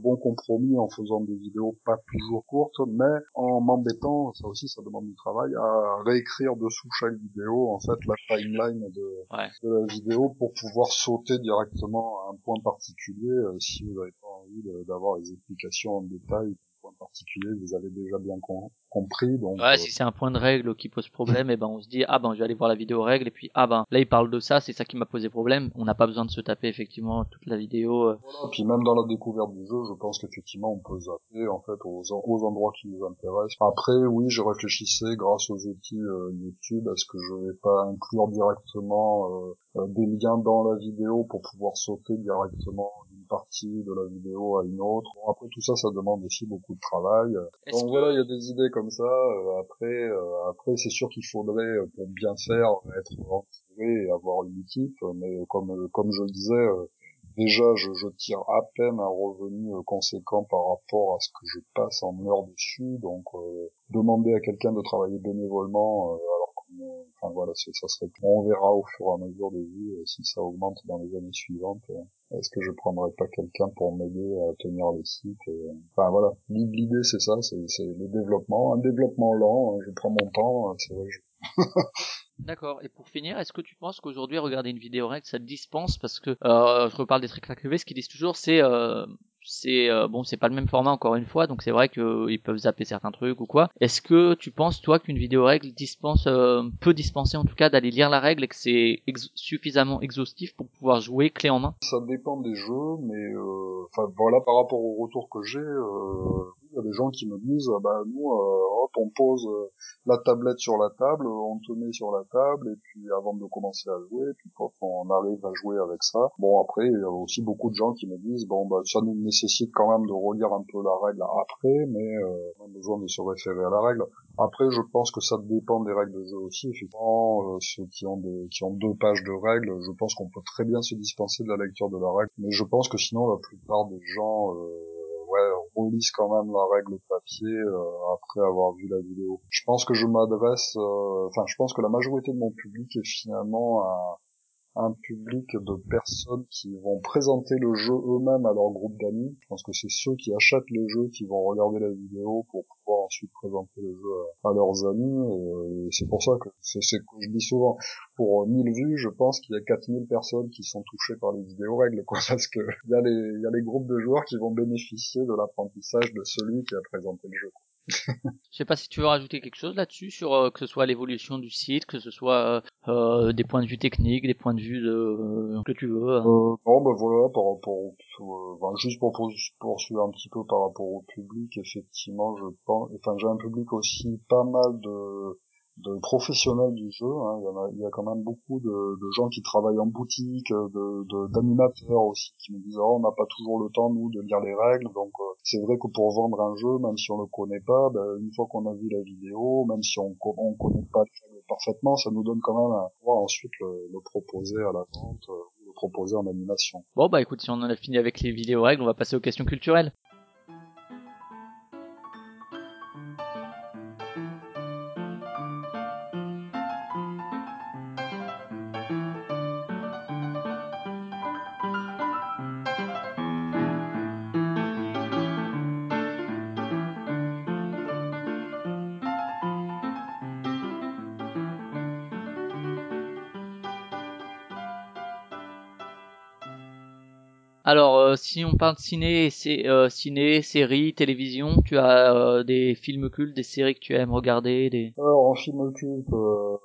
bon compromis en faisant des vidéos pas toujours courtes, mais en m'embêtant, ça aussi ça demande du travail, à réécrire dessous chaque vidéo en fait la timeline de, la vidéo pour pouvoir sauter directement à un point particulier. Euh, si vous n'avez pas envie d'avoir les explications en détail point particulier, vous avez déjà bien compris. Donc, ouais, euh, si c'est un point de règle qui pose problème, et eh ben on se dit ah ben je vais aller voir la vidéo règle et puis ah ben là il parle de ça, c'est ça qui m'a posé problème. On n'a pas besoin de se taper effectivement toute la vidéo. Euh. Voilà, puis même dans la découverte du jeu, je pense qu'effectivement on peut zapper en fait aux, aux endroits qui nous intéressent. Après oui, je réfléchissais grâce aux outils euh, YouTube, est-ce que je vais pas inclure directement des liens dans la vidéo pour pouvoir sauter directement partie de la vidéo à une autre. après tout ça, ça demande aussi beaucoup de travail. Donc voilà, il y a des idées comme ça. Euh, après, euh, après c'est sûr qu'il faudrait, euh, pour bien faire, être entouré et avoir une équipe. Mais comme comme je le disais, déjà je, je, tire à peine un revenu conséquent par rapport à ce que je passe en heure dessus. Donc demander à quelqu'un de travailler bénévolement enfin voilà, ça serait. On verra au fur et à mesure des vies euh, si ça augmente dans les années suivantes. Est-ce que je prendrai pas quelqu'un pour m'aider à tenir le site Enfin voilà, l'idée c'est ça, c'est le développement, un développement lent. Hein, je prends mon temps, c'est vrai. Je... D'accord. Et pour finir, est-ce que tu penses qu'aujourd'hui regarder une vidéo règle ça te dispense? Parce que euh, je reparle des trucs privés, ce qu'ils disent toujours c'est euh, c'est euh, bon c'est pas le même format encore une fois donc c'est vrai qu'ils peuvent zapper certains trucs ou quoi. Est-ce que tu penses toi qu'une vidéo règle dispense euh, peut dispenser en tout cas d'aller lire la règle et que c'est suffisamment exhaustif pour pouvoir jouer clé en main? Ça dépend des jeux, mais euh, enfin voilà par rapport au retour que j'ai il y a des gens qui me disent ah bah nous euh, hop on pose euh, la tablette sur la table on te met sur la table et puis avant de commencer à jouer puis hop, on arrive à jouer avec ça. Bon après il y a aussi beaucoup de gens qui me disent bon bah ça nous nécessite quand même de relire un peu la règle après mais euh, on a besoin de se référer à la règle. Après je pense que ça dépend des règles de jeu aussi effectivement euh, ceux qui ont des qui ont deux pages de règles je pense qu'on peut très bien se dispenser de la lecture de la règle mais je pense que sinon la plupart des gens euh, ouais, relise quand même la règle papier euh, après avoir vu la vidéo. Je pense que je m'adresse, euh, enfin, je pense que la majorité de mon public est finalement un, un public de personnes qui vont présenter le jeu eux-mêmes à leur groupe d'amis. Je pense que c'est ceux qui achètent le jeu qui vont regarder la vidéo pour pouvoir ensuite présenter le jeu à, leurs amis. Et, c'est pour ça que c'est ce que je dis souvent. Pour 1000 vues, je pense qu'il y a 4000 personnes qui sont touchées par les vidéos règles, quoi, parce que les, il y a les groupes de joueurs qui vont bénéficier de l'apprentissage de celui qui a présenté le jeu. Je sais pas si tu veux rajouter quelque chose là-dessus sur euh, que ce soit l'évolution du site, que ce soit euh, euh, des points de vue techniques, des points de vue de que tu veux. Hein. Non, bah voilà, par rapport enfin, juste pour poursuivre un petit peu par rapport au public, effectivement, je pense, enfin j'ai un public aussi pas mal de de professionnels du jeu. Hein. Il, y a, il, y a, quand même beaucoup de, de gens qui travaillent en boutique, de d'animateurs aussi qui me disent oh, on n'a pas toujours le temps nous de lire les règles, donc c'est vrai que pour vendre un jeu, même si on le connaît pas, ben, une fois qu'on a vu la vidéo, même si on, on connaît pas parfaitement, ça nous donne quand même à pouvoir ensuite le, le proposer à la vente, euh, ou le proposer en animation. Bon bah écoute, si on en a fini avec les vidéos règles, on va passer aux questions culturelles. Alors, euh, si on parle de ciné, c'est euh, ciné, séries, télévision, tu as euh, des films cultes, des séries que tu aimes regarder, des. Alors, en film culte, euh,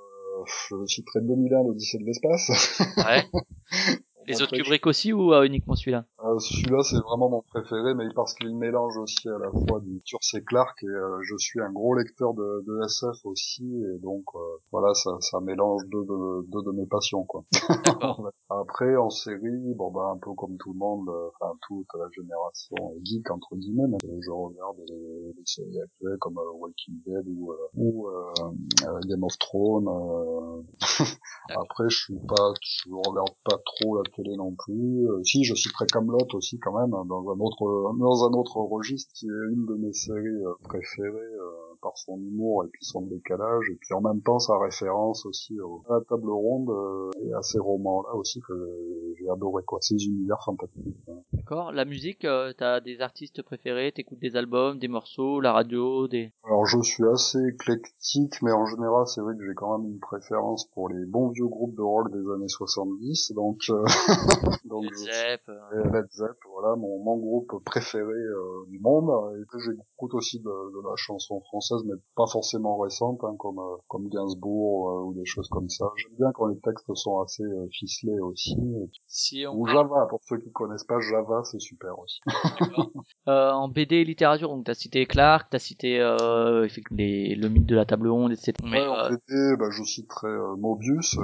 je citerai 2001, l'Odyssée de l'espace. Ouais. Les autres Kubrick aussi ou uniquement celui-là? Euh, Celui-là, c'est vraiment mon préféré, mais parce qu'il mélange aussi à la fois du Turce et Clark, et euh, je suis un gros lecteur de, de SF aussi, et donc euh, voilà, ça, ça mélange deux de, deux de mes passions, quoi. Après, en série, bon bah un peu comme tout le monde, euh, enfin toute la génération geek entre guillemets, mais je regarde les, les séries actuelles comme euh, Walking Dead ou, euh, ou euh, euh, Game of Thrones. euh. Après, je suis pas, je regarde pas trop la télé non plus. Euh, si, je citerai Camelot aussi quand même dans un autre dans un autre registre qui est une de mes séries euh, préférées. Euh, par son humour et puis son décalage et puis en même temps sa référence aussi au- à la table ronde euh, et à ces romans là aussi que j'ai adoré quoi ces univers fantastiques hein. D'accord. La musique, euh, t'as des artistes préférés, t'écoutes des albums, des morceaux, la radio, des. alors je suis assez éclectique mais en général c'est vrai que j'ai quand même une préférence pour les bons vieux groupes de rock des années 70 donc euh, donc Led je Zepp, euh, Led Zepp, voilà mon, mon groupe préféré euh, du monde. Et que j'écoute aussi de, de la chanson française, mais pas forcément récente, hein, comme euh, comme Gainsbourg euh, ou des choses comme ça. J'aime bien quand les textes sont assez euh, ficelés aussi. Et- Si on Ou Java, pour ceux qui connaissent pas Java, c'est super aussi. Euh, en BD et littérature, donc t'as cité Clark, t'as cité les, le mythe de la table ronde, etc. Mais en BD, bah, je citerai Mobius,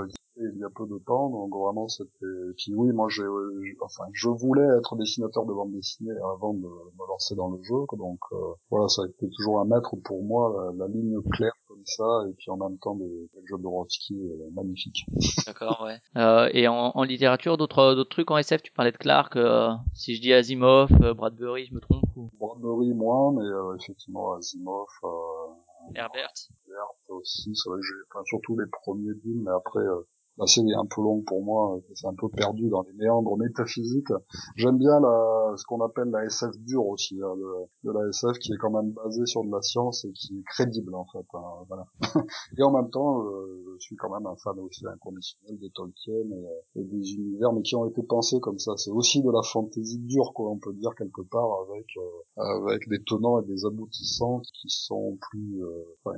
il y a peu de temps, donc vraiment c'était... Puis oui, moi j'ai, euh, enfin, je voulais être dessinateur de bande dessinée avant de me lancer dans le jeu, donc euh, voilà, ça a été toujours un maître pour moi, la, la ligne claire comme ça, et puis en même temps des, des jeux de Rotsky euh, magnifiques. d'accord, ouais. Euh, et en, en littérature, d'autres d'autres trucs en SF, tu parlais de Clark. euh, si je dis Asimov, euh, Bradbury, je me trompe ou? Bradbury moins, mais euh, effectivement Asimov, euh, Herbert. Vert aussi, c'est vrai que j'ai, enfin surtout les premiers films, mais après euh, la série est un peu longue pour moi, c'est un peu perdu dans les méandres métaphysiques. J'aime bien la, ce qu'on appelle la SF dure aussi, hein, de, la SF qui est quand même basée sur de la science et qui est crédible en fait. hein, voilà. et en même temps, euh, je suis quand même un fan aussi inconditionnel de Tolkien et, euh, et des univers, mais qui ont été pensés comme ça. C'est aussi de la fantaisie dure, quoi, on peut dire quelque part, avec euh, avec des tenants et des aboutissants qui sont plus, euh, enfin,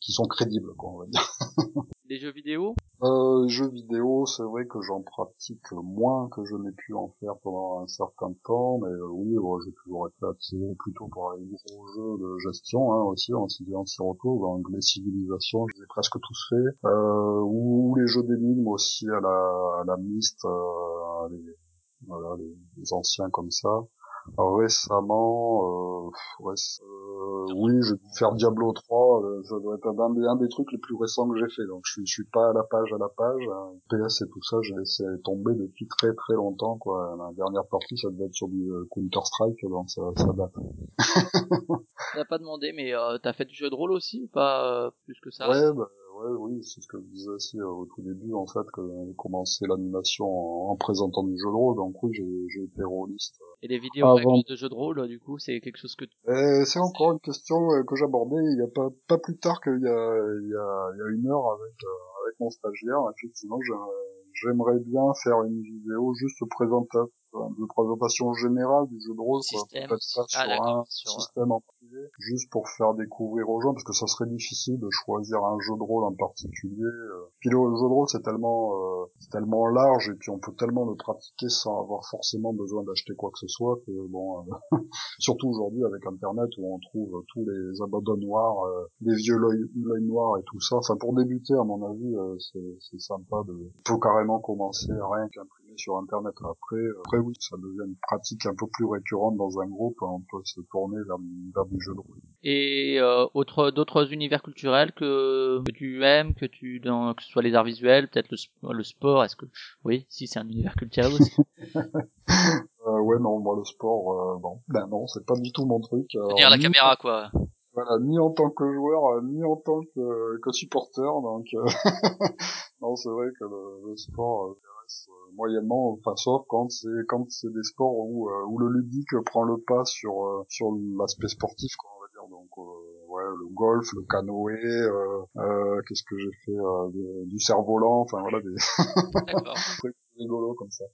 qui sont crédibles, quoi, on va dire. Des jeux vidéo? Euh, jeux vidéo, c'est vrai que j'en pratique moins que je n'ai pu en faire pendant un certain temps, mais euh, oui, ouais, j'ai toujours été attiré plutôt par les gros jeux de gestion, hein, aussi, en s'y retrouve, donc les civilisations, je presque tous faits, euh, ou les jeux d'énigmes aussi à la, à la Myst, euh, les, voilà, les, anciens comme ça. Récemment, ouais, euh, oui, j'ai dû faire Diablo 3, euh, ça doit être un des, un des trucs les plus récents que j'ai fait, donc je suis, je suis pas à la page à la page. hein. PS et tout ça, j'ai laissé tomber depuis très très longtemps, quoi. La dernière partie, ça devait être sur du euh, Counter-Strike, donc ça, ça date. T'as pas demandé, mais euh, t'as fait du jeu de rôle aussi ou pas euh, plus que ça? Ouais, bah, ouais, oui, c'est ce que je disais aussi euh, au tout début, en fait, que j'ai commencé l'animation en, en présentant du jeu de rôle, donc oui, j'ai été rôliste. Et les vidéos Avant. règles de jeux de rôle, du coup, c'est quelque chose que c'est encore une question euh, que j'abordais il y a pas, pas plus tard qu'il y a, il y, a, il y a une heure avec, euh, avec mon stagiaire. Effectivement, j'ai- j'aimerais bien faire une vidéo juste présenta- de présentation générale du jeu de rôle, quoi. Système. Pas Ah, un sur un- système en juste pour faire découvrir aux gens, parce que ça serait difficile de choisir un jeu de rôle en particulier. euh. Puis le jeu de rôle, c'est tellement, euh, c'est tellement large, et puis on peut tellement le pratiquer sans avoir forcément besoin d'acheter quoi que ce soit, que bon, euh, surtout aujourd'hui avec Internet où on trouve tous les abandonnoirs, euh, des vieux l'œil noir et tout ça. Enfin, pour débuter, à mon avis, euh, c'est sympa de. Faut carrément commencer rien qu'imprimer sur Internet. Après, après oui, ça devient une pratique un peu plus récurrente dans un groupe. On peut se tourner vers, vers du jeu de rôle. Et euh, autre d'autres univers culturels que, que tu aimes, que tu dans que ce soit les arts visuels, peut-être le, le sport. Est-ce que oui, si c'est un univers culturel aussi. Euh, ouais, non, moi le sport, euh, bon, ben non, c'est pas du tout mon truc. Tenir la caméra quoi. Voilà, ni en tant que joueur, euh, ni en tant que, que supporter, donc euh, non, c'est vrai que le, le sport euh, euh, moyennement, enfin sauf quand c'est quand c'est des sports où euh, où le ludique prend le pas sur euh, sur l'aspect sportif, quoi, on va dire. Donc euh, ouais, le golf, le canoë, euh, euh, qu'est-ce que j'ai fait, euh, de- du cerf-volant, enfin voilà des trucs rigolos comme ça.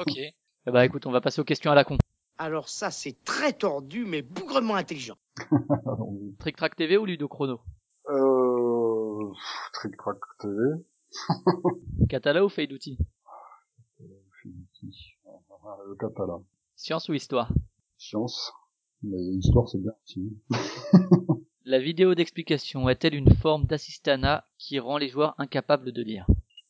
Ok. Eh bah écoute, on va passer aux questions à la con. Alors ça, c'est très tordu, mais bougrement intelligent. Trick Track TV ou Ludo Chrono? Euh, Trick Track TV, Catala ou Fade d'outils le. Science ou histoire? Science. Mais histoire, c'est bien aussi. La vidéo d'explication est-elle une forme d'assistanat qui rend les joueurs incapables de lire?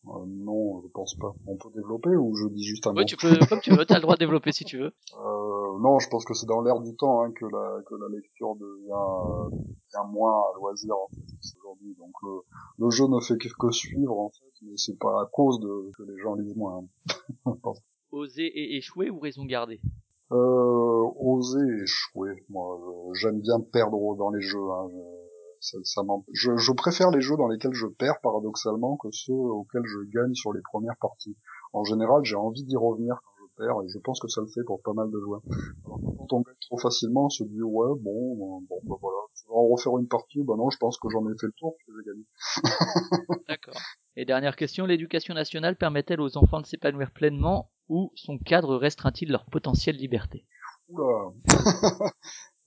Euh, non, je pense pas. On peut développer ou je dis juste un mot? Oui, tu peux, comme tu veux, t'as le droit de développer si tu veux. Euh, Non, je pense que c'est dans l'air du temps hein, que, la, que la lecture devient, devient moins à loisir en fait, aujourd'hui. Donc le, le jeu ne fait que, que suivre en fait, mais c'est pas à cause de que les gens lisent moins. hein. Oser et échouer ou raison garder Euh, oser échouer. Moi, j'aime bien perdre dans les jeux. Hein. Je, ça, ça m'en- je, je préfère les jeux dans lesquels je perds paradoxalement que ceux auxquels je gagne sur les premières parties. En général, j'ai envie d'y revenir quand je perds et je pense que ça le fait pour pas mal de joueurs. Alors quand on gagne trop facilement, on se dit ouais bon bon bah voilà, en refaire une partie. Bah non, je pense que j'en ai fait le tour que j'ai gagné. D'accord. Et dernière question, l'éducation nationale permet-elle aux enfants de s'épanouir pleinement ou son cadre restreint-il leur potentielle liberté? Oula.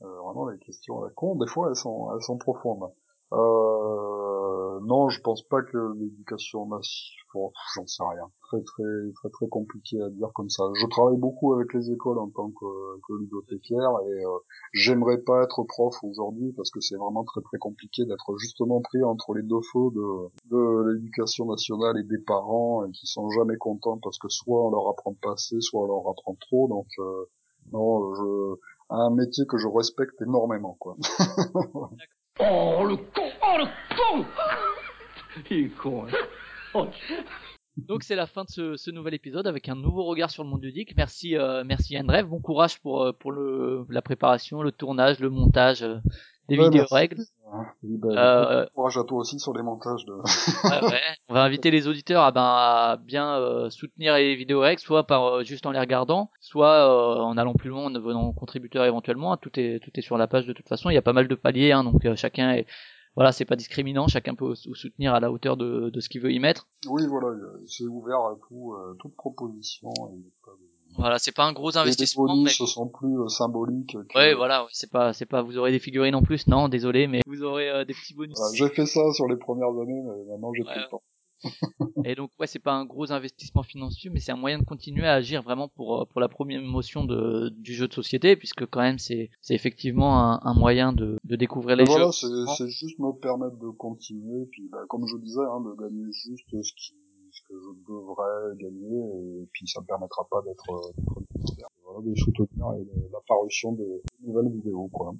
Euh, vraiment les questions à la con, des fois elles sont elles sont profondes. Euh, non, je pense pas que l'éducation nationale, j'en sais rien. Très très très très compliqué à dire comme ça. Je travaille beaucoup avec les écoles en tant que, que bibliothécaire et euh, j'aimerais pas être prof aujourd'hui parce que c'est vraiment très très compliqué d'être justement pris entre les deux feux de, de l'éducation nationale et des parents et qui sont jamais contents parce que soit on leur apprend pas assez, soit on leur apprend trop. Donc euh, non, je un métier que je respecte énormément quoi. Oh le con Oh le con Il est con, hein. Oh, Donc c'est la fin de ce, nouvel épisode avec un nouveau regard sur le monde ludique. Merci, euh, merci Andrev. Bon courage pour euh, pour la préparation, le tournage, le montage euh, des Ouais, vidéos merci. règles. Oui, bah, Euh, courage à toi aussi sur les montages de. Ouais, ouais. On va inviter les auditeurs à, ben, à bien euh, soutenir les vidéos règles, soit par euh, juste en les regardant, soit euh, en allant plus loin, en devenant contributeur éventuellement. Tout est tout est sur la page de toute façon. Il y a pas mal de paliers, hein, donc euh, chacun est voilà, c'est pas discriminant. Chacun peut sou- soutenir à la hauteur de, de ce qu'il veut y mettre. Oui, voilà, c'est ouvert à tout, euh, toute proposition. Et pas de- Voilà, c'est pas un gros Et les investissement, mais bonus sont plus euh, symboliques. Que... ouais, voilà, ouais, c'est pas c'est pas vous aurez des figurines en plus, non, désolé, mais vous aurez euh, des petits bonus. Voilà, J'ai fait ça sur les premières années, mais maintenant j'ai Ouais. plus le temps. Et donc ouais, c'est pas un gros investissement financier, mais c'est un moyen de continuer à agir vraiment pour euh, pour la promotion de du jeu de société, puisque quand même c'est c'est effectivement un, un moyen de de découvrir les voilà, jeux. c'est c'est juste me permettre de continuer, puis bah, comme je disais, hein, de gagner juste ce qui que je devrais gagner, et puis ça me permettra pas d'être euh, voilà, de soutenir euh, la parution de nouvelles vidéos, quoi.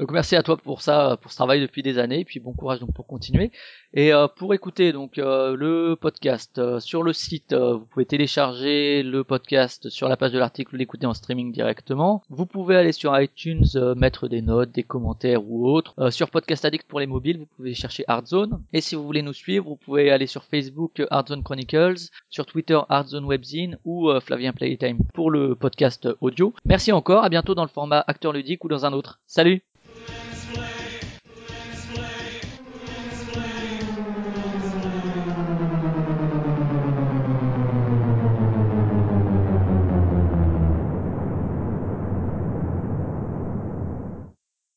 Donc merci à toi pour ça, pour ce travail depuis des années, et puis bon courage donc pour continuer. Et euh, pour écouter donc euh, le podcast euh, sur le site, vous pouvez télécharger le podcast sur la page de l'article, l'écouter en streaming directement. Vous pouvez aller sur iTunes, mettre des notes, des commentaires ou autres. Sur Podcast Addict pour les mobiles, vous pouvez chercher Hardzone. Et si vous voulez nous suivre, vous pouvez aller sur Facebook Hardzone Chronicles, sur Twitter Hardzone Webzine ou Flavien Playtime pour le podcast audio. Merci encore, à bientôt dans le format acteur ludique ou dans un autre. Salut